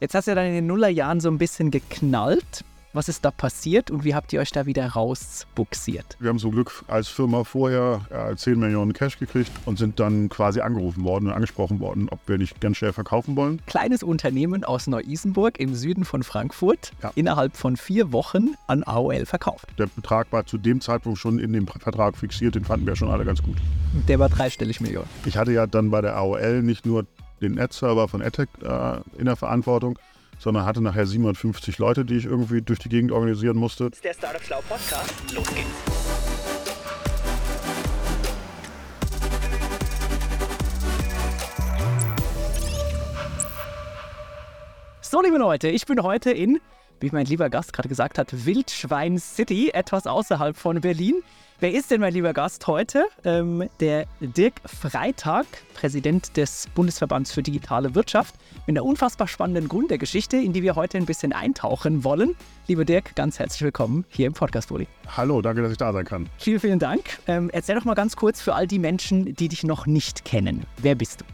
Jetzt hast du ja dann in den Nullerjahren so ein bisschen geknallt. Was ist da passiert und wie habt ihr euch da wieder rausbuxiert? Wir haben zum Glück als Firma vorher äh, 10 Millionen Cash gekriegt und sind dann quasi angerufen worden und angesprochen worden, ob wir nicht ganz schnell verkaufen wollen. Kleines Unternehmen aus Neu-Isenburg im Süden von Frankfurt, Ja. innerhalb von vier Wochen an AOL verkauft. Der Betrag war zu dem Zeitpunkt schon in dem Vertrag fixiert, den fanden wir schon alle ganz gut. Der war dreistellig Millionen. Ich hatte ja dann bei der AOL nicht nur den Ad-Server von AdTech äh, in der Verantwortung, sondern hatte nachher 750 Leute, die ich irgendwie durch die Gegend organisieren musste. Der Startup Schlau Podcast. Los geht's. So, liebe Leute, ich bin heute in, wie mein lieber Gast gerade gesagt hat, Wildschwein City, etwas außerhalb von Berlin. Wer ist denn mein lieber Gast heute? Ähm, der Dirk Freitag, Präsident des Bundesverbands für digitale Wirtschaft, mit einer unfassbar spannenden Gründergeschichte, in die wir heute ein bisschen eintauchen wollen. Lieber Dirk, ganz herzlich willkommen hier im Podcast Bulli. Hallo, danke, dass ich da sein kann. Vielen, vielen Dank. Ähm, erzähl doch mal ganz kurz für all die Menschen, die dich noch nicht kennen. Wer bist du?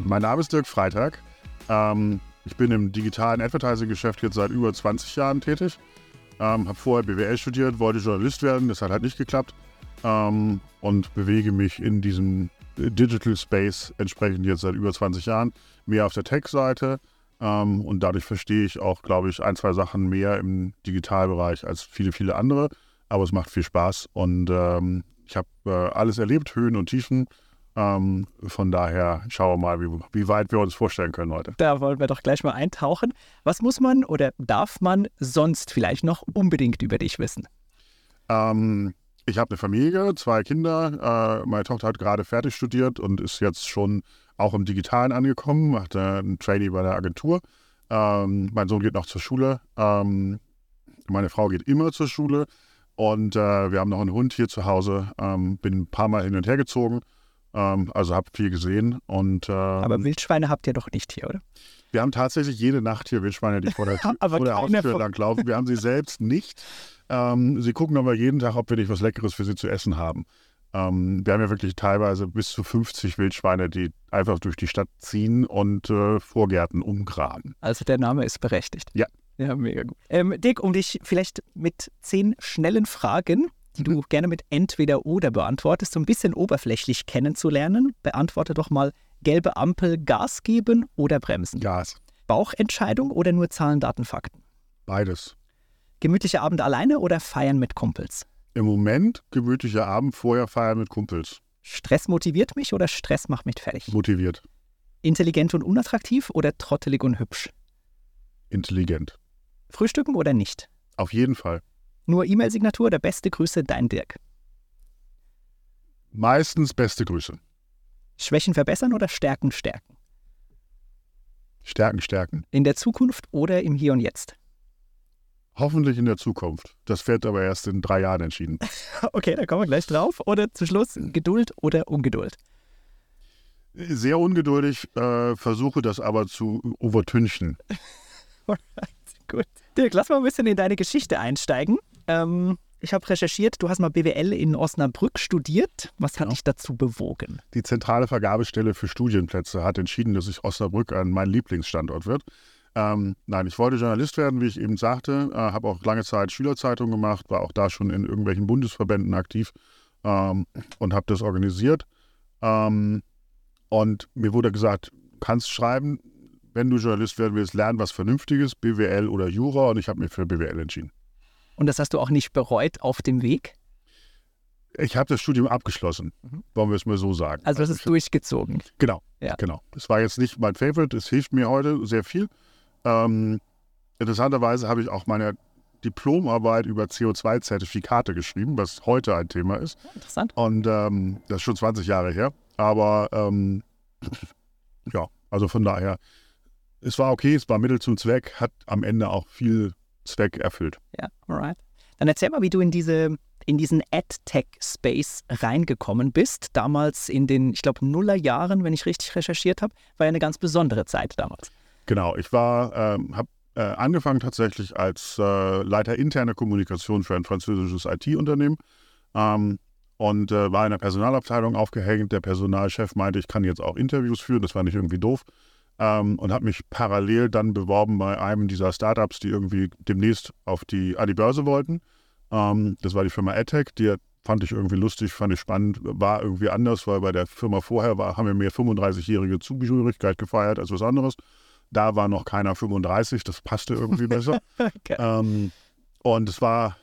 Mein Name ist Dirk Freitag. Ähm, ich bin im digitalen Advertising-Geschäft jetzt seit über 20 Jahren tätig. Ähm, habe vorher BWL studiert, wollte Journalist werden, das hat halt nicht geklappt. Ähm, und bewege mich in diesem Digital Space entsprechend jetzt seit über 20 Jahren. Mehr auf der Tech-Seite. Ähm, und dadurch verstehe ich auch, glaube ich, ein, zwei Sachen mehr im Digitalbereich als viele, viele andere. Aber es macht viel Spaß und ähm, ich habe äh, alles erlebt, Höhen und Tiefen. Ähm, von daher schauen wir mal, wie, wie weit wir uns vorstellen können heute. Da wollen wir doch gleich mal eintauchen. Was muss man oder darf man sonst vielleicht noch unbedingt über dich wissen? Ähm, ich habe eine Familie, zwei Kinder. Äh, meine Tochter hat gerade fertig studiert und ist jetzt schon auch im Digitalen angekommen, macht äh, einen Trainee bei der Agentur. Ähm, mein Sohn geht noch zur Schule. Ähm, meine Frau geht immer zur Schule. Und äh, wir haben noch einen Hund hier zu Hause. Ähm, bin ein paar Mal hin und her gezogen. Ähm, also habe viel gesehen. Und, ähm, Aber Wildschweine habt ihr doch nicht hier, oder? Wir haben tatsächlich jede Nacht hier Wildschweine, die vor der, vor der Haustür langlaufen. Wir haben sie selbst nicht. Ähm, sie gucken aber jeden Tag, ob wir nicht was Leckeres für sie zu essen haben. Ähm, wir haben ja wirklich teilweise bis zu 50 Wildschweine, die einfach durch die Stadt ziehen und äh, Vorgärten umgraben. Also der Name ist berechtigt. Ja. Ja, mega gut. Ähm, Dick, um dich vielleicht mit zehn schnellen Fragen, die du gerne mit entweder oder beantwortest, so ein bisschen oberflächlich kennenzulernen, beantworte doch mal gelbe Ampel Gas geben oder bremsen. Gas. Bauchentscheidung oder nur Zahlen, Daten, Fakten? Beides. Gemütlicher Abend alleine oder feiern mit Kumpels? Im Moment gemütlicher Abend, vorher feiern mit Kumpels. Stress motiviert mich oder Stress macht mich fertig? Motiviert. Intelligent und unattraktiv oder trottelig und hübsch? Intelligent. Frühstücken oder nicht? Auf jeden Fall. Nur E-Mail-Signatur oder beste Grüße, dein Dirk? Meistens beste Grüße. Schwächen verbessern oder Stärken stärken? Stärken, stärken. In der Zukunft oder im Hier und Jetzt? Hoffentlich in der Zukunft. Das wird aber erst in drei Jahren entschieden. Okay, da kommen wir gleich drauf. Oder zu Schluss Geduld oder Ungeduld? Sehr ungeduldig, äh, versuche das aber zu übertünchen. Gut. Dirk, lass mal ein bisschen in deine Geschichte einsteigen. Ähm, ich habe recherchiert, du hast mal BWL in Osnabrück studiert. Was hat Genau. dich dazu bewogen? Die zentrale Vergabestelle für Studienplätze hat entschieden, dass sich Osnabrück an mein Lieblingsstandort wird. Ähm, nein, ich wollte Journalist werden, wie ich eben sagte, äh, habe auch lange Zeit Schülerzeitung gemacht, war auch da schon in irgendwelchen Bundesverbänden aktiv ähm, und habe das organisiert. Ähm, und mir wurde gesagt, kannst schreiben, wenn du Journalist werden willst, lern was Vernünftiges, BWL oder Jura und ich habe mich für BWL entschieden. Und das hast du auch nicht bereut auf dem Weg? Ich habe das Studium abgeschlossen, Mhm. wollen wir es mal so sagen. Also das ist durchgezogen. Genau, Ja. genau. Das war jetzt nicht mein Favorite, es hilft mir heute sehr viel. Ähm, interessanterweise habe ich auch meine Diplomarbeit über CO2-Zertifikate geschrieben, was heute ein Thema ist. Interessant. Und ähm, das ist schon 20 Jahre her. Aber ähm, ja, also von daher, es war okay, es war Mittel zum Zweck, hat am Ende auch viel Zweck erfüllt. Ja, alright. Dann erzähl mal, wie du in diese in diesen AdTech-Space reingekommen bist. Damals in den, ich glaube, Nullerjahren, wenn ich richtig recherchiert habe, war ja eine ganz besondere Zeit damals. Genau, ich war, ähm, habe äh, angefangen tatsächlich als äh, Leiter interne Kommunikation für ein französisches IT-Unternehmen ähm, und äh, war in der Personalabteilung aufgehängt. Der Personalchef meinte, ich kann jetzt auch Interviews führen, das fand ich irgendwie doof. Ähm, und habe mich parallel dann beworben bei einem dieser Startups, die irgendwie demnächst auf die, an die Börse wollten. Ähm, das war die Firma AdTech, die fand ich irgendwie lustig, fand ich spannend, war irgendwie anders, weil bei der Firma vorher war, haben wir mehr 35-jährige Zugehörigkeit gefeiert als was anderes. Da war noch keiner 35, das passte irgendwie besser. okay. ähm, und es war,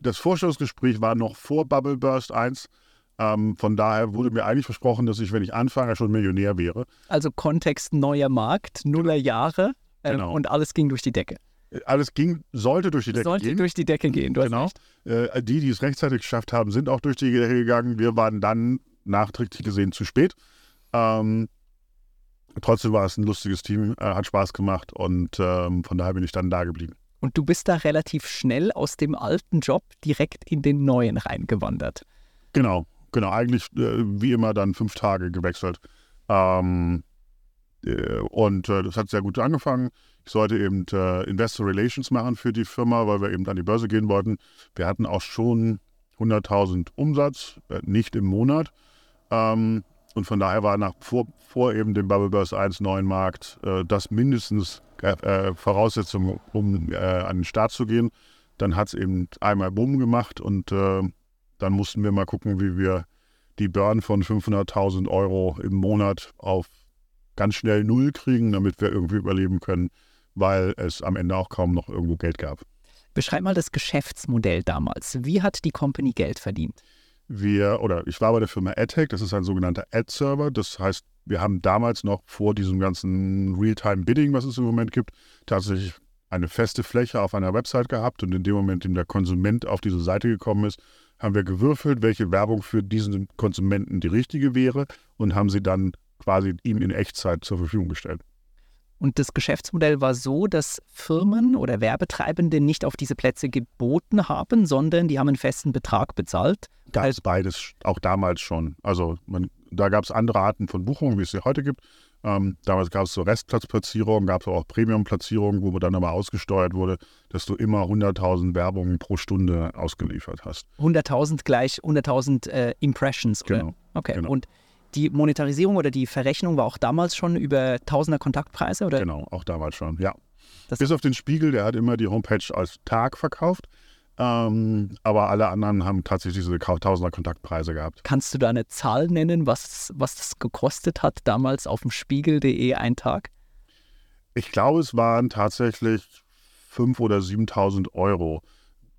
das Vorstellungsgespräch war noch vor Bubble Burst 1. Ähm, von daher wurde mir eigentlich versprochen, dass ich, wenn ich anfange, schon Millionär wäre. Also Kontext neuer Markt, Nuller Jahre äh, genau. und alles ging durch die Decke. Äh, alles ging, sollte durch die Decke sollte gehen. Sollte durch die Decke gehen, du genau. Äh, die, die es rechtzeitig geschafft haben, sind auch durch die Decke gegangen. Wir waren dann nachträglich gesehen zu spät. Ähm, trotzdem war es ein lustiges Team, äh, hat Spaß gemacht und ähm, von daher bin ich dann da geblieben. Und du bist da relativ schnell aus dem alten Job direkt in den neuen reingewandert. Genau, genau, eigentlich äh, wie immer dann fünf Tage gewechselt. Ähm, äh, und äh, das hat sehr gut angefangen. Ich sollte eben äh, Investor Relations machen für die Firma, weil wir eben an die Börse gehen wollten. Wir hatten auch schon 100.000 Umsatz, äh, nicht im Monat. Ähm, und von daher war nach, vor, vor eben dem Bubble Burst 1 neuen Markt äh, das mindestens Voraussetzung, um an den Start zu gehen. Dann hat es eben einmal Bumm gemacht und dann mussten wir mal gucken, wie wir die Burn von 500.000 Euro im Monat auf ganz schnell Null kriegen, damit wir irgendwie überleben können, weil es am Ende auch kaum noch irgendwo Geld gab. Beschreib mal das Geschäftsmodell damals. Wie hat die Company Geld verdient? Wir, oder ich war bei der Firma AdTech, das ist ein sogenannter Ad-Server. Das heißt, wir haben damals noch vor diesem ganzen Real-Time-Bidding, was es im Moment gibt, tatsächlich eine feste Fläche auf einer Website gehabt und in dem Moment, in dem der Konsument auf diese Seite gekommen ist, haben wir gewürfelt, welche Werbung für diesen Konsumenten die richtige wäre und haben sie dann quasi ihm in Echtzeit zur Verfügung gestellt. Und das Geschäftsmodell war so, dass Firmen oder Werbetreibende nicht auf diese Plätze geboten haben, sondern die haben einen festen Betrag bezahlt. Gab es beides, auch damals schon. Also man, da gab es andere Arten von Buchungen, wie es sie heute gibt. Ähm, damals gab es so Restplatzplatzierungen, gab es auch Premium-Platzierungen, wo dann aber ausgesteuert wurde, dass du immer 100.000 Werbungen pro Stunde ausgeliefert hast. 100.000 gleich 100.000 äh, Impressions, oder? Genau. Okay, genau. und die Monetarisierung oder die Verrechnung war auch damals schon über Tausender Kontaktpreise, oder? Genau, auch damals schon, ja. Das Bis auf den Spiegel, der hat immer die Homepage als Tag verkauft. Ähm, aber alle anderen haben tatsächlich diese Tausender Kontaktpreise gehabt. Kannst du da eine Zahl nennen, was, was das gekostet hat damals auf dem Spiegel.de ein Tag? Ich glaube, es waren tatsächlich 5.000 oder 7.000 Euro.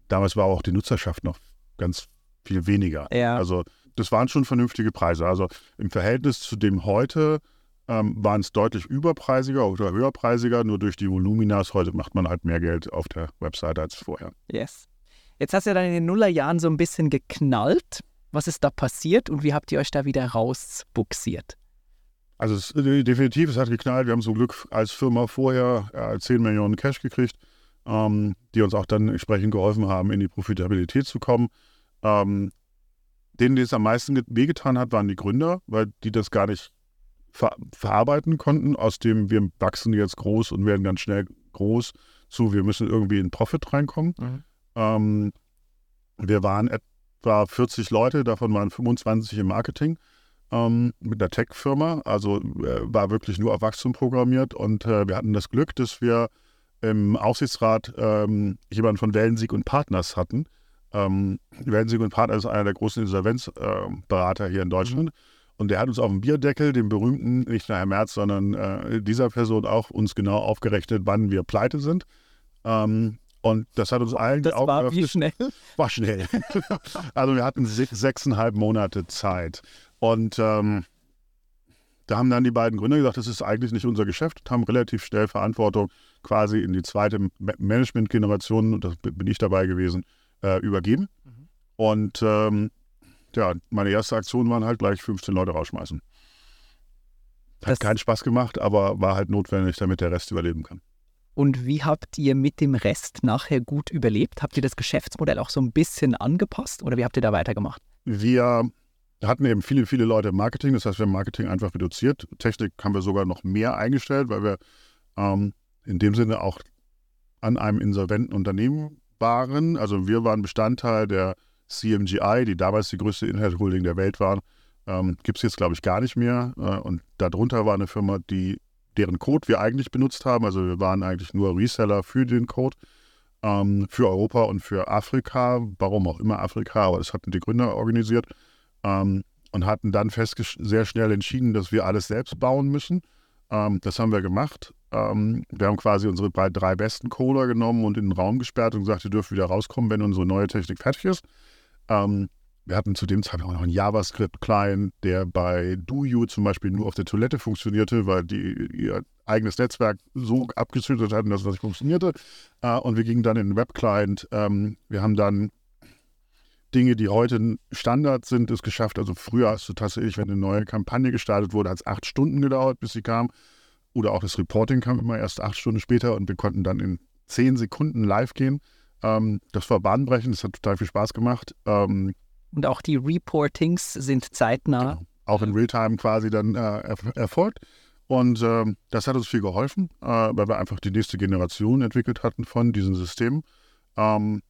Damals war auch die Nutzerschaft noch ganz viel weniger. Ja. Also das waren schon vernünftige Preise. Also im Verhältnis zu dem heute ähm, waren es deutlich überpreisiger oder höherpreisiger. Nur durch die Voluminas heute macht man halt mehr Geld auf der Webseite als vorher. Yes. Jetzt hast du ja dann in den Nullerjahren so ein bisschen geknallt. Was ist da passiert und wie habt ihr euch da wieder rausbuxiert? Also es, äh, definitiv, es hat geknallt. Wir haben zum Glück als Firma vorher äh, 10 Millionen Cash gekriegt, ähm, die uns auch dann entsprechend geholfen haben, in die Profitabilität zu kommen. Ähm, denen, die es am meisten wehgetan hat, waren die Gründer, weil die das gar nicht ver verarbeiten konnten, aus dem wir wachsen jetzt groß und werden ganz schnell groß, zu wir müssen irgendwie in Profit reinkommen. Mhm. Ähm, wir waren etwa 40 Leute, davon waren 25 im Marketing ähm, mit einer Tech-Firma. Also äh, war wirklich nur auf Wachstum programmiert und äh, wir hatten das Glück, dass wir im Aufsichtsrat ähm, jemanden von Wellensieg und Partners hatten. Ähm, Wellensieg und Partners ist einer der großen Insolvenzberater äh, hier in Deutschland. Mhm. Und der hat uns auf dem Bierdeckel, den berühmten, nicht nur Herr Merz, sondern äh, dieser Person auch uns genau aufgerechnet, wann wir pleite sind. Ähm, und das hat uns allen das Augen war Wie schnell? War schnell. also wir hatten sechseinhalb Monate Zeit. Und ähm, da haben dann die beiden Gründer gesagt, das ist eigentlich nicht unser Geschäft, haben relativ schnell Verantwortung quasi in die zweite Management-Generation, und da bin ich dabei gewesen, äh, übergeben. Mhm. Und ähm, ja, meine erste Aktion waren halt gleich 15 Leute rausschmeißen. Hat das keinen Spaß gemacht, aber war halt notwendig, damit der Rest überleben kann. Und wie habt ihr mit dem Rest nachher gut überlebt? Habt ihr das Geschäftsmodell auch so ein bisschen angepasst oder wie habt ihr da weitergemacht? Wir hatten eben viele, viele Leute im Marketing. Das heißt, wir haben Marketing einfach reduziert. Technik haben wir sogar noch mehr eingestellt, weil wir ähm, in dem Sinne auch an einem insolventen Unternehmen waren. Also wir waren Bestandteil der CMGI, die damals die größte Inhaltholding der Welt war. Ähm, Gibt es jetzt, glaube ich, gar nicht mehr. Äh, und darunter war eine Firma, die deren Code wir eigentlich benutzt haben. Also wir waren eigentlich nur Reseller für den Code, ähm, für Europa und für Afrika, warum auch immer Afrika, aber das hatten die Gründer organisiert ähm, und hatten dann sehr schnell entschieden, dass wir alles selbst bauen müssen. Ähm, das haben wir gemacht. Ähm, wir haben quasi unsere drei besten Coder genommen und in den Raum gesperrt und gesagt, ihr dürft wieder rauskommen, wenn unsere neue Technik fertig ist. Ähm, wir hatten zu dem Zeitpunkt auch noch einen JavaScript-Client, der bei DoYou zum Beispiel nur auf der Toilette funktionierte, weil die ihr eigenes Netzwerk so abgeschüttet hatten, dass das nicht funktionierte. Äh, und wir gingen dann in den Web-Client. Ähm, wir haben dann Dinge, die heute Standard sind, es geschafft. Also früher hast du tatsächlich, wenn eine neue Kampagne gestartet wurde, hat es acht Stunden gedauert, bis sie kam. Oder auch das Reporting kam immer erst acht Stunden später und wir konnten dann in zehn Sekunden live gehen. Ähm, das war bahnbrechend, das hat total viel Spaß gemacht. Ähm, und auch die Reportings sind zeitnah. Genau. Auch in Realtime quasi dann äh, erfolgt. Und äh, das hat uns viel geholfen, äh, weil wir einfach die nächste Generation entwickelt hatten von diesen Systemen. Ähm,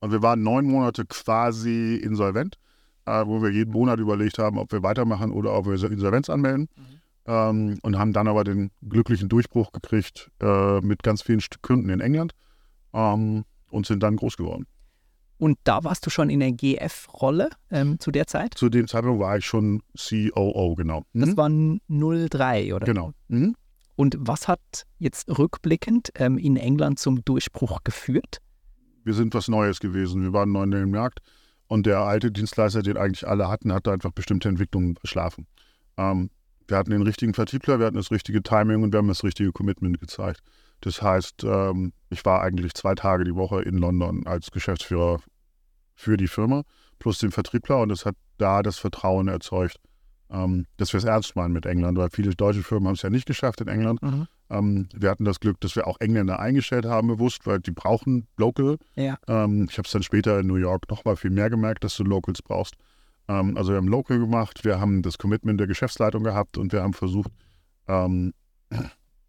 und wir waren neun Monate quasi insolvent, äh, wo wir jeden Monat überlegt haben, ob wir weitermachen oder ob wir Insolvenz anmelden. Mhm. Ähm, und haben dann aber den glücklichen Durchbruch gekriegt äh, mit ganz vielen Kunden in England ähm, und sind dann groß geworden. Und da warst du schon in der GF-Rolle ähm, zu der Zeit? Zu dem Zeitpunkt war ich schon COO, genau. Mhm. Das war 03, oder? Genau. Mhm. Und was hat jetzt rückblickend ähm, in England zum Durchbruch geführt? Wir sind was Neues gewesen. Wir waren neu in dem Markt und der alte Dienstleister, den eigentlich alle hatten, hatte einfach bestimmte Entwicklungen verschlafen. Ähm, wir hatten den richtigen Vertriebler, wir hatten das richtige Timing und wir haben das richtige Commitment gezeigt. Das heißt, ähm, ich war eigentlich zwei Tage die Woche in London als Geschäftsführer für die Firma plus den Vertriebler und es hat da das Vertrauen erzeugt, ähm, dass wir es ernst meinen mit England, weil viele deutsche Firmen haben es ja nicht geschafft in England. Mhm. Ähm, wir hatten das Glück, dass wir auch Engländer eingestellt haben, bewusst, weil die brauchen Local. Ja. Ähm, ich habe es dann später in New York nochmal viel mehr gemerkt, dass du Locals brauchst. Ähm, also wir haben Local gemacht, wir haben das Commitment der Geschäftsleitung gehabt und wir haben versucht, ähm,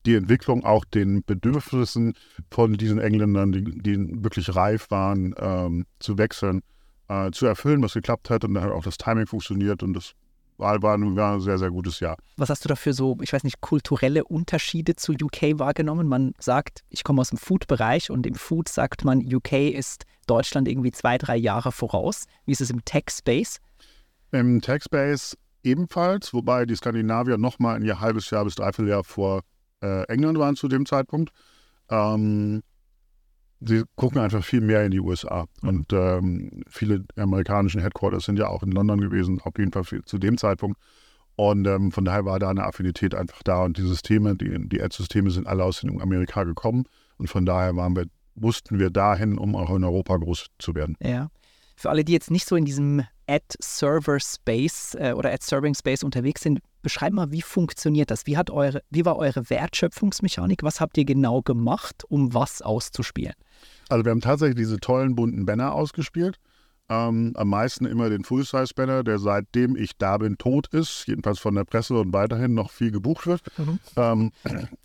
die Entwicklung auch den Bedürfnissen von diesen Engländern, die, die wirklich reif waren, ähm, zu wechseln, äh, zu erfüllen, was geklappt hat. Und dann hat auch das Timing funktioniert und das war, war, ein sehr, sehr gutes Jahr. Was hast du dafür so, ich weiß nicht, kulturelle Unterschiede zu UK wahrgenommen? Man sagt, ich komme aus dem Food-Bereich und im Food sagt man, UK ist Deutschland irgendwie zwei, drei Jahre voraus. Wie ist es im Tech-Space? Im Tech-Space ebenfalls, wobei die Skandinavier nochmal ein halbes Jahr bis dreiviertel Jahr vor äh, England waren zu dem Zeitpunkt. Ähm, sie gucken einfach viel mehr in die USA. Mhm. Und ähm, viele amerikanischen Headquarters sind ja auch in London gewesen, auf jeden Fall zu dem Zeitpunkt. Und ähm, von daher war da eine Affinität einfach da. Und die Systeme, die, die Ad-Systeme sind alle aus den Amerika gekommen. Und von daher waren wir, mussten wir dahin, um auch in Europa groß zu werden. Ja. Für alle, die jetzt nicht so in diesem Ad-Server-Space äh, oder Ad-Serving-Space unterwegs sind, beschreib mal, wie funktioniert das? Wie, hat eure, wie war eure Wertschöpfungsmechanik? Was habt ihr genau gemacht, um was auszuspielen? Also wir haben tatsächlich diese tollen bunten Banner ausgespielt. Ähm, am meisten immer den Full-Size-Banner, der seitdem ich da bin tot ist, jedenfalls von der Presse und weiterhin noch viel gebucht wird. Mhm. Ähm,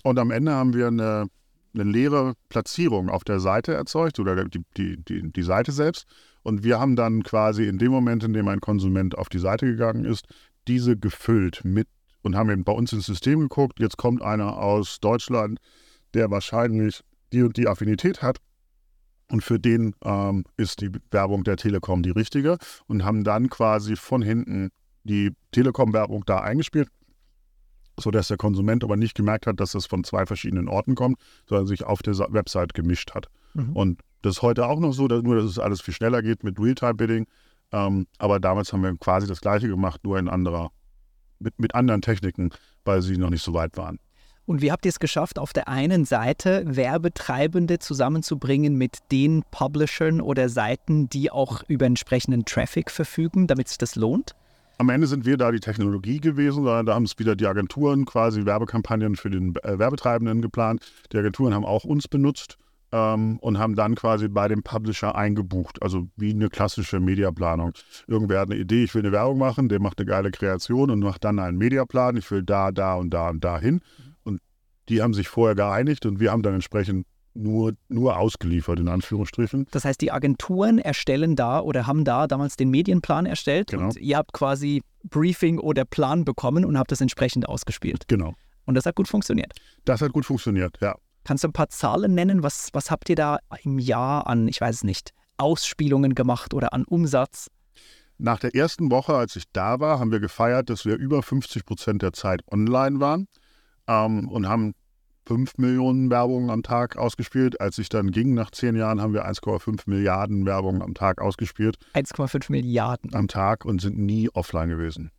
und am Ende haben wir eine, eine leere Platzierung auf der Seite erzeugt oder die, die, die, die Seite selbst. Und wir haben dann quasi in dem Moment, in dem ein Konsument auf die Seite gegangen ist, diese gefüllt mit und haben eben bei uns ins System geguckt. Jetzt kommt einer aus Deutschland, der wahrscheinlich die und die Affinität hat. Und für den ähm, ist die Werbung der Telekom die richtige und haben dann quasi von hinten die Telekom-Werbung da eingespielt, sodass der Konsument aber nicht gemerkt hat, dass das von zwei verschiedenen Orten kommt, sondern sich auf der Website gemischt hat. Mhm. Und das ist heute auch noch so, dass, nur dass es alles viel schneller geht mit Realtime-Bidding. Ähm, aber damals haben wir quasi das Gleiche gemacht, nur in anderer, mit, mit anderen Techniken, weil sie noch nicht so weit waren. Und wie habt ihr es geschafft, auf der einen Seite Werbetreibende zusammenzubringen mit den Publishern oder Seiten, die auch über entsprechenden Traffic verfügen, damit sich das lohnt? Am Ende sind wir da die Technologie gewesen, sondern da haben es wieder die Agenturen quasi Werbekampagnen für den äh, Werbetreibenden geplant. Die Agenturen haben auch uns benutzt ähm, und haben dann quasi bei dem Publisher eingebucht, also wie eine klassische Mediaplanung. Irgendwer hat eine Idee, ich will eine Werbung machen, der macht eine geile Kreation und macht dann einen Mediaplan, ich will da, da und da und da hin. Und die haben sich vorher geeinigt und wir haben dann entsprechend nur, nur ausgeliefert, in Anführungsstrichen. Das heißt, die Agenturen erstellen da oder haben da damals den Medienplan erstellt genau. und ihr habt quasi Briefing oder Plan bekommen und habt das entsprechend ausgespielt. Genau. Und das hat gut funktioniert. Das hat gut funktioniert, ja. Kannst du ein paar Zahlen nennen? Was, was habt ihr da im Jahr an, ich weiß es nicht, Ausspielungen gemacht oder an Umsatz? Nach der ersten Woche, als ich da war, haben wir gefeiert, dass wir über 50 Prozent der Zeit online waren ähm, und haben 5 Millionen Werbungen am Tag ausgespielt. Als ich dann ging, nach zehn Jahren, haben wir 1,5 Milliarden Werbungen am Tag ausgespielt. 1,5 Milliarden. Am Tag und sind nie offline gewesen.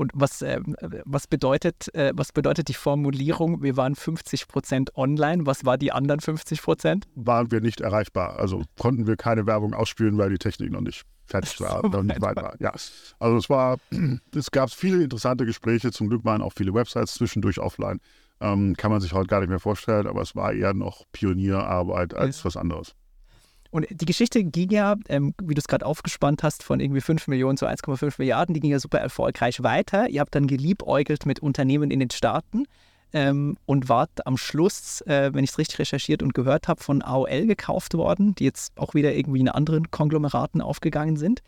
Und was, äh, was, bedeutet, äh, was bedeutet die Formulierung, wir waren 50 Prozent online? Was war die anderen 50 Prozent? Waren wir nicht erreichbar. Also konnten wir keine Werbung ausspielen, weil die Technik noch nicht fertig war, noch nicht weit war. Ja. Also es war, es gab viele interessante Gespräche. Zum Glück waren auch viele Websites zwischendurch offline. Ähm, kann man sich heute gar nicht mehr vorstellen, aber es war eher noch Pionierarbeit als ja. was anderes. Und die Geschichte ging ja, ähm, wie du es gerade aufgespannt hast, von irgendwie 5 Millionen zu 1,5 Milliarden, die ging ja super erfolgreich weiter. Ihr habt dann geliebäugelt mit Unternehmen in den Staaten ähm, und wart am Schluss, äh, wenn ich es richtig recherchiert und gehört habe, von AOL gekauft worden, die jetzt auch wieder irgendwie in anderen Konglomeraten aufgegangen sind.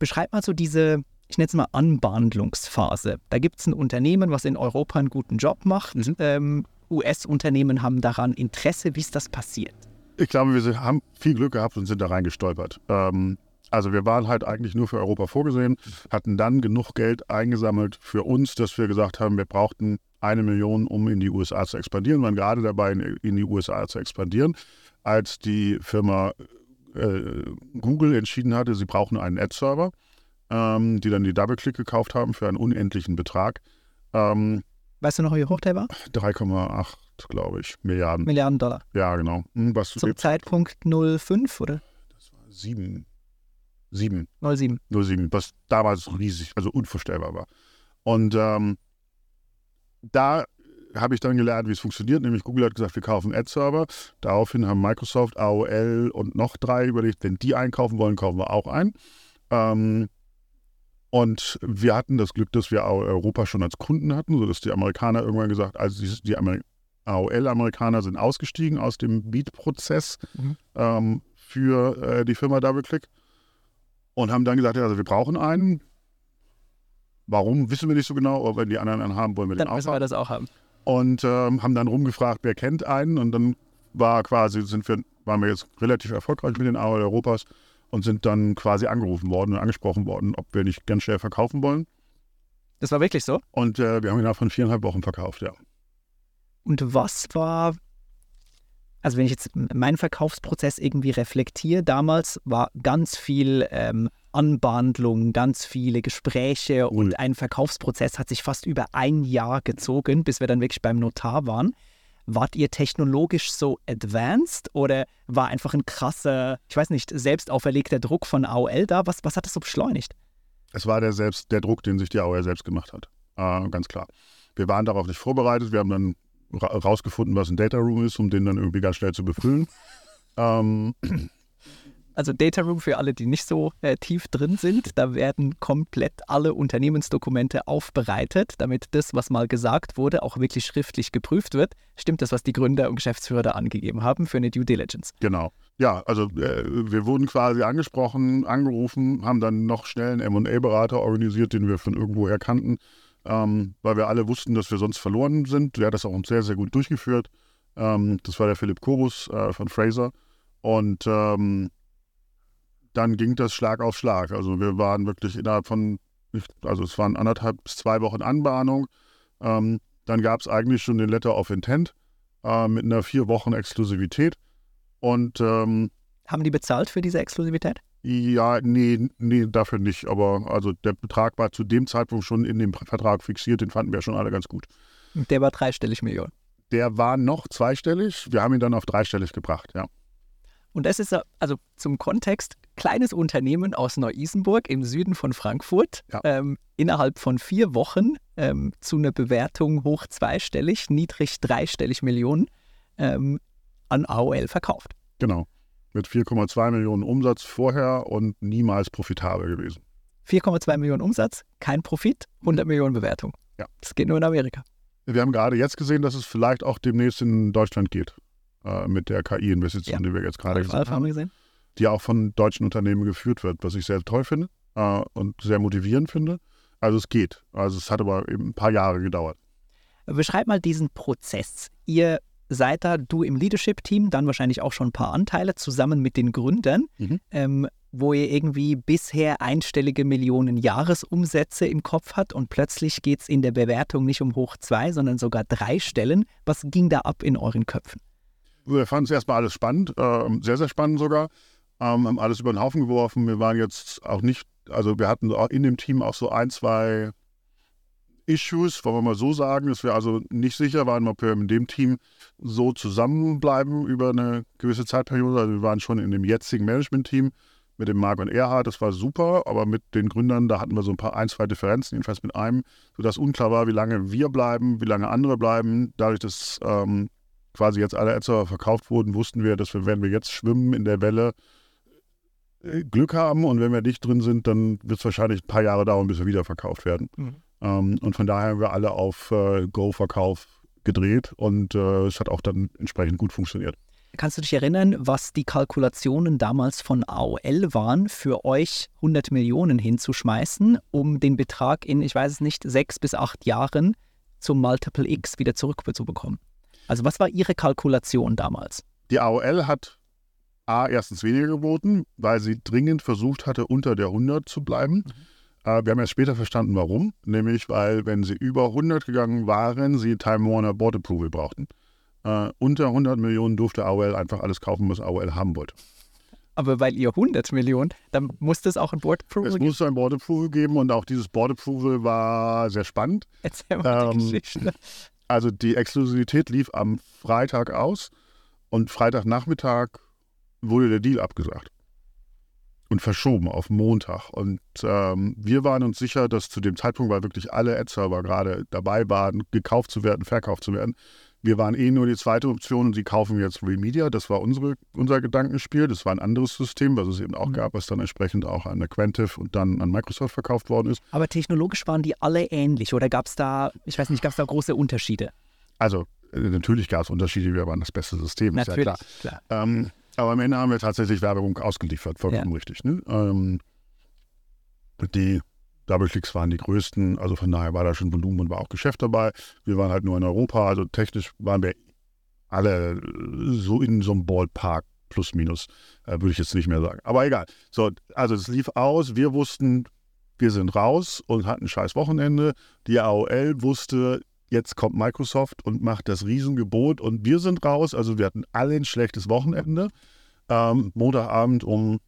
Beschreib mal so diese, ich nenne es mal Anbandlungsphase. Da gibt es ein Unternehmen, was in Europa einen guten Job macht. Mhm. Ähm, US-Unternehmen haben daran Interesse. Wie ist das passiert? Ich glaube, wir haben viel Glück gehabt und sind da reingestolpert. Ähm, also wir waren halt eigentlich nur für Europa vorgesehen, hatten dann genug Geld eingesammelt für uns, dass wir gesagt haben, wir brauchten eine Million, um in die USA zu expandieren, wir waren gerade dabei, in die USA zu expandieren, als die Firma äh, Google entschieden hatte, sie brauchen einen Ad-Server, ähm, die dann die DoubleClick gekauft haben für einen unendlichen Betrag. Ähm, weißt du noch, wie hoch der war? 3,8 glaube ich, Milliarden. Milliarden Dollar. Ja, genau. Hm, was Zum Zeitpunkt 05, oder? Das war 7. 7. 07. 07, was damals riesig, also unvorstellbar war. Und ähm, da habe ich dann gelernt, wie es funktioniert. Nämlich Google hat gesagt, wir kaufen Ad-Server. Daraufhin haben Microsoft, AOL und noch drei überlegt, wenn die einkaufen wollen, kaufen wir auch ein. Ähm, und wir hatten das Glück, dass wir Europa schon als Kunden hatten, sodass die Amerikaner irgendwann gesagt, also die, die AOL-Amerikaner sind ausgestiegen aus dem Beat-Prozess mhm. ähm, für äh, die Firma DoubleClick und haben dann gesagt, ja, also wir brauchen einen. Warum, wissen wir nicht so genau, aber wenn die anderen einen haben, wollen wir dann den auch müssen haben. wir das auch haben. Und ähm, haben dann rumgefragt, wer kennt einen und dann war quasi, sind wir, waren wir jetzt relativ erfolgreich mit den AOL Europas und sind dann quasi angerufen worden und angesprochen worden, ob wir nicht ganz schnell verkaufen wollen. Das war wirklich so? Und äh, wir haben innerhalb von viereinhalb Wochen verkauft, ja. Und was war, also wenn ich jetzt meinen Verkaufsprozess irgendwie reflektiere, damals war ganz viel ähm, Anbandlung, ganz viele Gespräche und mhm. ein Verkaufsprozess hat sich fast über ein Jahr gezogen, bis wir dann wirklich beim Notar waren. Wart ihr technologisch so advanced oder war einfach ein krasser, ich weiß nicht, selbst auferlegter Druck von AOL da? Was, was hat das so beschleunigt? Es war der, selbst, der Druck, den sich die AOL selbst gemacht hat. Äh, ganz klar. Wir waren darauf nicht vorbereitet. Wir haben dann rausgefunden, was ein Data Room ist, um den dann irgendwie ganz schnell zu befüllen. Ähm, also Data Room für alle, die nicht so äh, tief drin sind, da werden komplett alle Unternehmensdokumente aufbereitet, damit das, was mal gesagt wurde, auch wirklich schriftlich geprüft wird. Stimmt das, was die Gründer und Geschäftsführer da angegeben haben für eine Due Diligence? Genau. Ja, also äh, wir wurden quasi angesprochen, angerufen, haben dann noch schnell einen M&A-Berater organisiert, den wir von irgendwoher kannten ähm, weil wir alle wussten, dass wir sonst verloren sind. Der hat das auch sehr, sehr gut durchgeführt. Ähm, das war der Philipp Kobus äh, von Fraser. Und ähm, dann ging das Schlag auf Schlag. Also wir waren wirklich innerhalb von, also es waren anderthalb bis zwei Wochen Anbahnung. Ähm, dann gab es eigentlich schon den Letter of Intent äh, mit einer vier Wochen Exklusivität. Und ähm, haben die bezahlt für diese Exklusivität? Ja, nee, nee, dafür nicht. Aber also der Betrag war zu dem Zeitpunkt schon in dem Vertrag fixiert, den fanden wir schon alle ganz gut. Der war dreistellig Millionen. Der war noch zweistellig. Wir haben ihn dann auf dreistellig gebracht, ja. Und das ist also zum Kontext kleines Unternehmen aus Neu-Isenburg im Süden von Frankfurt. Ja. Ähm, innerhalb von vier Wochen ähm, zu einer Bewertung hoch zweistellig, niedrig dreistellig Millionen ähm, an AOL verkauft. Genau mit 4,2 Millionen Umsatz vorher und niemals profitabel gewesen. 4,2 Millionen Umsatz, kein Profit, 100 Millionen Bewertung. Ja. Das geht nur in Amerika. Wir haben gerade jetzt gesehen, dass es vielleicht auch demnächst in Deutschland geht. Äh, mit der KI-Investition, ja. die wir jetzt gerade gesehen haben. gesehen. Die auch von deutschen Unternehmen geführt wird, was ich sehr toll finde äh, und sehr motivierend finde. Also es geht. Also es hat aber eben ein paar Jahre gedauert. Beschreib mal diesen Prozess. Ihr seid da, du im Leadership-Team, dann wahrscheinlich auch schon ein paar Anteile zusammen mit den Gründern, Mhm. ähm, wo ihr irgendwie bisher einstellige Millionen Jahresumsätze im Kopf hat und plötzlich geht es in der Bewertung nicht um hoch zwei, sondern sogar drei Stellen. Was ging da ab in euren Köpfen? Wir fanden es erstmal alles spannend, ähm, sehr, sehr spannend sogar. Ähm, haben alles über den Haufen geworfen. Wir waren jetzt auch nicht, also wir hatten in dem Team auch so ein, zwei Issues, wollen wir mal so sagen, dass wir also nicht sicher waren, ob wir in dem Team so zusammenbleiben über eine gewisse Zeitperiode. Also wir waren schon in dem jetzigen Management-Team mit dem Marc und Erhard, das war super, aber mit den Gründern, da hatten wir so ein paar ein, zwei Differenzen, jedenfalls mit einem, sodass unklar war, wie lange wir bleiben, wie lange andere bleiben. Dadurch, dass ähm, quasi jetzt alle Ätzer verkauft wurden, wussten wir, dass wir, wenn wir jetzt schwimmen in der Welle, Glück haben und wenn wir nicht drin sind, dann wird es wahrscheinlich ein paar Jahre dauern, bis wir wieder verkauft werden. Mhm. Ähm, und von daher haben wir alle auf äh, Go-Verkauf gedreht und äh, es hat auch dann entsprechend gut funktioniert. Kannst du dich erinnern, was die Kalkulationen damals von AOL waren, für euch 100 Millionen hinzuschmeißen, um den Betrag in, ich weiß es nicht, sechs bis acht Jahren zum Multiple X wieder zurückzubekommen? Also was war Ihre Kalkulation damals? Die AOL hat A, erstens weniger geboten, weil sie dringend versucht hatte, unter der 100 zu bleiben. Äh, wir haben erst später verstanden, warum. Nämlich, weil, wenn sie über 100 gegangen waren, sie Time Warner Board Approval brauchten. Äh, unter 100 Millionen durfte AOL einfach alles kaufen, was AOL haben wollte. Aber weil ihr 100 Millionen, dann muss das auch ein Board Approval Es geben. musste ein Board Approval geben und auch dieses Board Approval war sehr spannend. Erzähl mal die ähm, Geschichte. Also die Exklusivität lief am Freitag aus und Freitagnachmittag wurde der Deal abgesagt und verschoben auf Montag. Und ähm, wir waren uns sicher, dass zu dem Zeitpunkt, weil wirklich alle Ad-Server gerade dabei waren, gekauft zu werden, verkauft zu werden, wir waren eh nur die zweite Option und sie kaufen jetzt Remedia. Das war unsere, unser Gedankenspiel. Das war ein anderes System, was es eben auch Mhm. gab, was dann entsprechend auch an Aquantive und dann an Microsoft verkauft worden ist. Aber technologisch waren die alle ähnlich oder gab es da, ich weiß nicht, gab es da große Unterschiede? Also äh, natürlich gab es Unterschiede, wir waren das beste System, ist ja Natürlich, klar. klar. Ähm, aber am Ende haben wir tatsächlich Werbung ausgeliefert, vollkommen richtig. Ne? Ähm, die Double-Clicks waren die größten, also von daher war da schon Volumen und war auch Geschäft dabei. Wir waren halt nur in Europa, also technisch waren wir alle so in so einem Ballpark plus minus, äh, würde ich jetzt nicht mehr sagen. Aber egal. So, also es lief aus, wir wussten, wir sind raus und hatten ein scheiß Wochenende. Die AOL wusste, jetzt kommt Microsoft und macht das Riesengebot und wir sind raus. Also wir hatten alle ein schlechtes Wochenende. Ähm, Montagabend um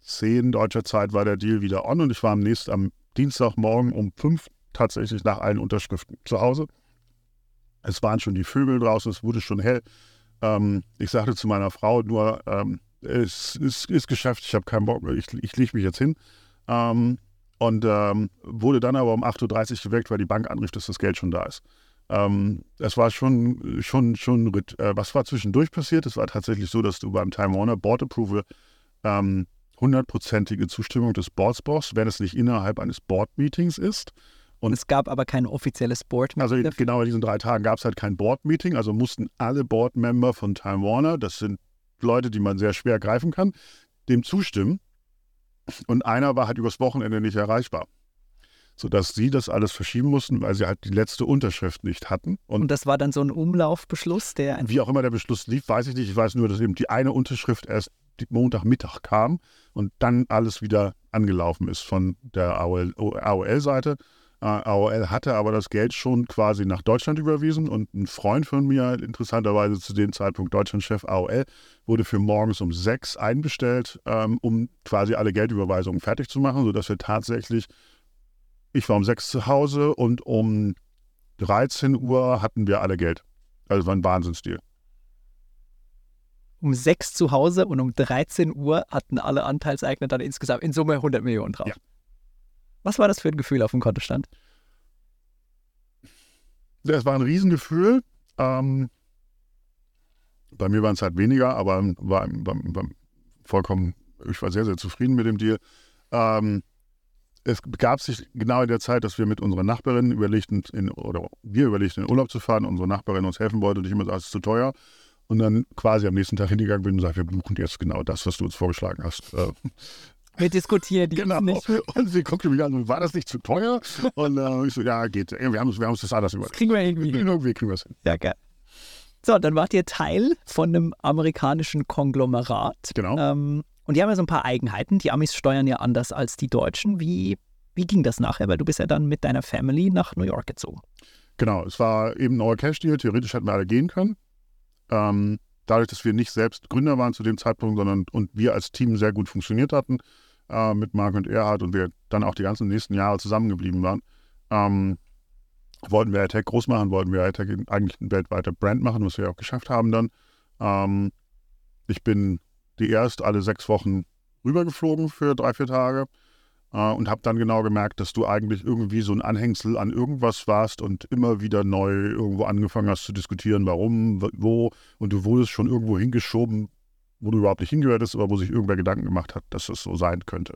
10 deutscher Zeit war der Deal wieder on und ich war am nächsten, am Dienstagmorgen um 5 tatsächlich nach allen Unterschriften zu Hause. Es waren schon die Vögel draußen, es wurde schon hell. Ähm, ich sagte zu meiner Frau nur, ähm, es ist, ist geschafft, ich habe keinen Bock mehr, ich, ich lege mich jetzt hin. Ähm, und ähm, wurde dann aber um 8.30 Uhr geweckt, weil die Bank anrief, dass das Geld schon da ist. Ähm, es war schon, schon, schon. Äh, was war zwischendurch passiert? Es war tatsächlich so, dass du beim Time Warner Board Approval ähm, hundertprozentige Zustimmung des Boards brauchst, wenn es nicht innerhalb eines Board-Meetings ist. Und es gab aber kein offizielles Board. Also in, genau in diesen drei Tagen gab es halt kein Board-Meeting, also mussten alle Board-Member von Time Warner, das sind Leute, die man sehr schwer greifen kann, dem zustimmen. Und einer war halt übers Wochenende nicht erreichbar. Sodass sie das alles verschieben mussten, weil sie halt die letzte Unterschrift nicht hatten. Und, Und das war dann so ein Umlaufbeschluss, der wie auch immer der Beschluss lief, weiß ich nicht. Ich weiß nur, dass eben die eine Unterschrift erst Montagmittag kam und dann alles wieder angelaufen ist von der AOL-Seite. Äh, AOL hatte aber das Geld schon quasi nach Deutschland überwiesen und ein Freund von mir, interessanterweise zu dem Zeitpunkt Deutschlandchef AOL, wurde für morgens um sechs einbestellt, ähm, um quasi alle Geldüberweisungen fertig zu machen, sodass wir tatsächlich, ich war um sechs zu Hause und um 13 Uhr hatten wir alle Geld. Also war ein Wahnsinnsdeal. um sechs zu Hause und um 13 Uhr hatten alle Anteilseigner dann insgesamt in Summe 100 Millionen drauf. Ja. Was war das für ein Gefühl auf dem Kontostand? Es war ein Riesengefühl. Ähm, bei mir waren es halt weniger, aber war, war, war vollkommen, ich war sehr, sehr zufrieden mit dem Deal. Ähm, es begab sich genau in der Zeit, dass wir mit unserer Nachbarin überlegten, in, oder wir überlegten, in Urlaub zu fahren. Unsere Nachbarin uns helfen wollte und ich immer sagte, es ist zu teuer. Und dann quasi am nächsten Tag hingegangen bin und sagte, wir buchen jetzt genau das, was du uns vorgeschlagen hast. Wir diskutieren die Genau. nicht. Und sie guckte mich an, war das nicht zu teuer? Und äh, ich so, ja, geht. Wir haben, wir haben uns das alles über. Kriegen wir irgendwie. hin. Irgendwie kriegen wir es hin. Ja, geil. So, dann wart ihr Teil von einem amerikanischen Konglomerat. Genau. Ähm, und die haben ja so ein paar Eigenheiten. Die Amis steuern ja anders als die Deutschen. Wie, wie ging das nachher? Weil du bist ja dann mit deiner Family nach New York gezogen. Genau, es war eben ein neuer Cash-Deal. Theoretisch hätten wir alle gehen können. Ähm, dadurch, dass wir nicht selbst Gründer waren zu dem Zeitpunkt, sondern und wir als Team sehr gut funktioniert hatten äh, mit Marc und Erhard und wir dann auch die ganzen nächsten Jahre zusammengeblieben waren, ähm, wollten wir AirTag groß machen, wollten wir AirTag eigentlich eine weltweite Brand machen, was wir auch geschafft haben dann. Ähm, ich bin die erst alle sechs Wochen rübergeflogen für drei, vier Tage und habe dann genau gemerkt, dass du eigentlich irgendwie so ein Anhängsel an irgendwas warst und immer wieder neu irgendwo angefangen hast zu diskutieren, warum, wo und du wurdest schon irgendwo hingeschoben, wo du überhaupt nicht hingehörtest, aber wo sich irgendwer Gedanken gemacht hat, dass es so sein könnte.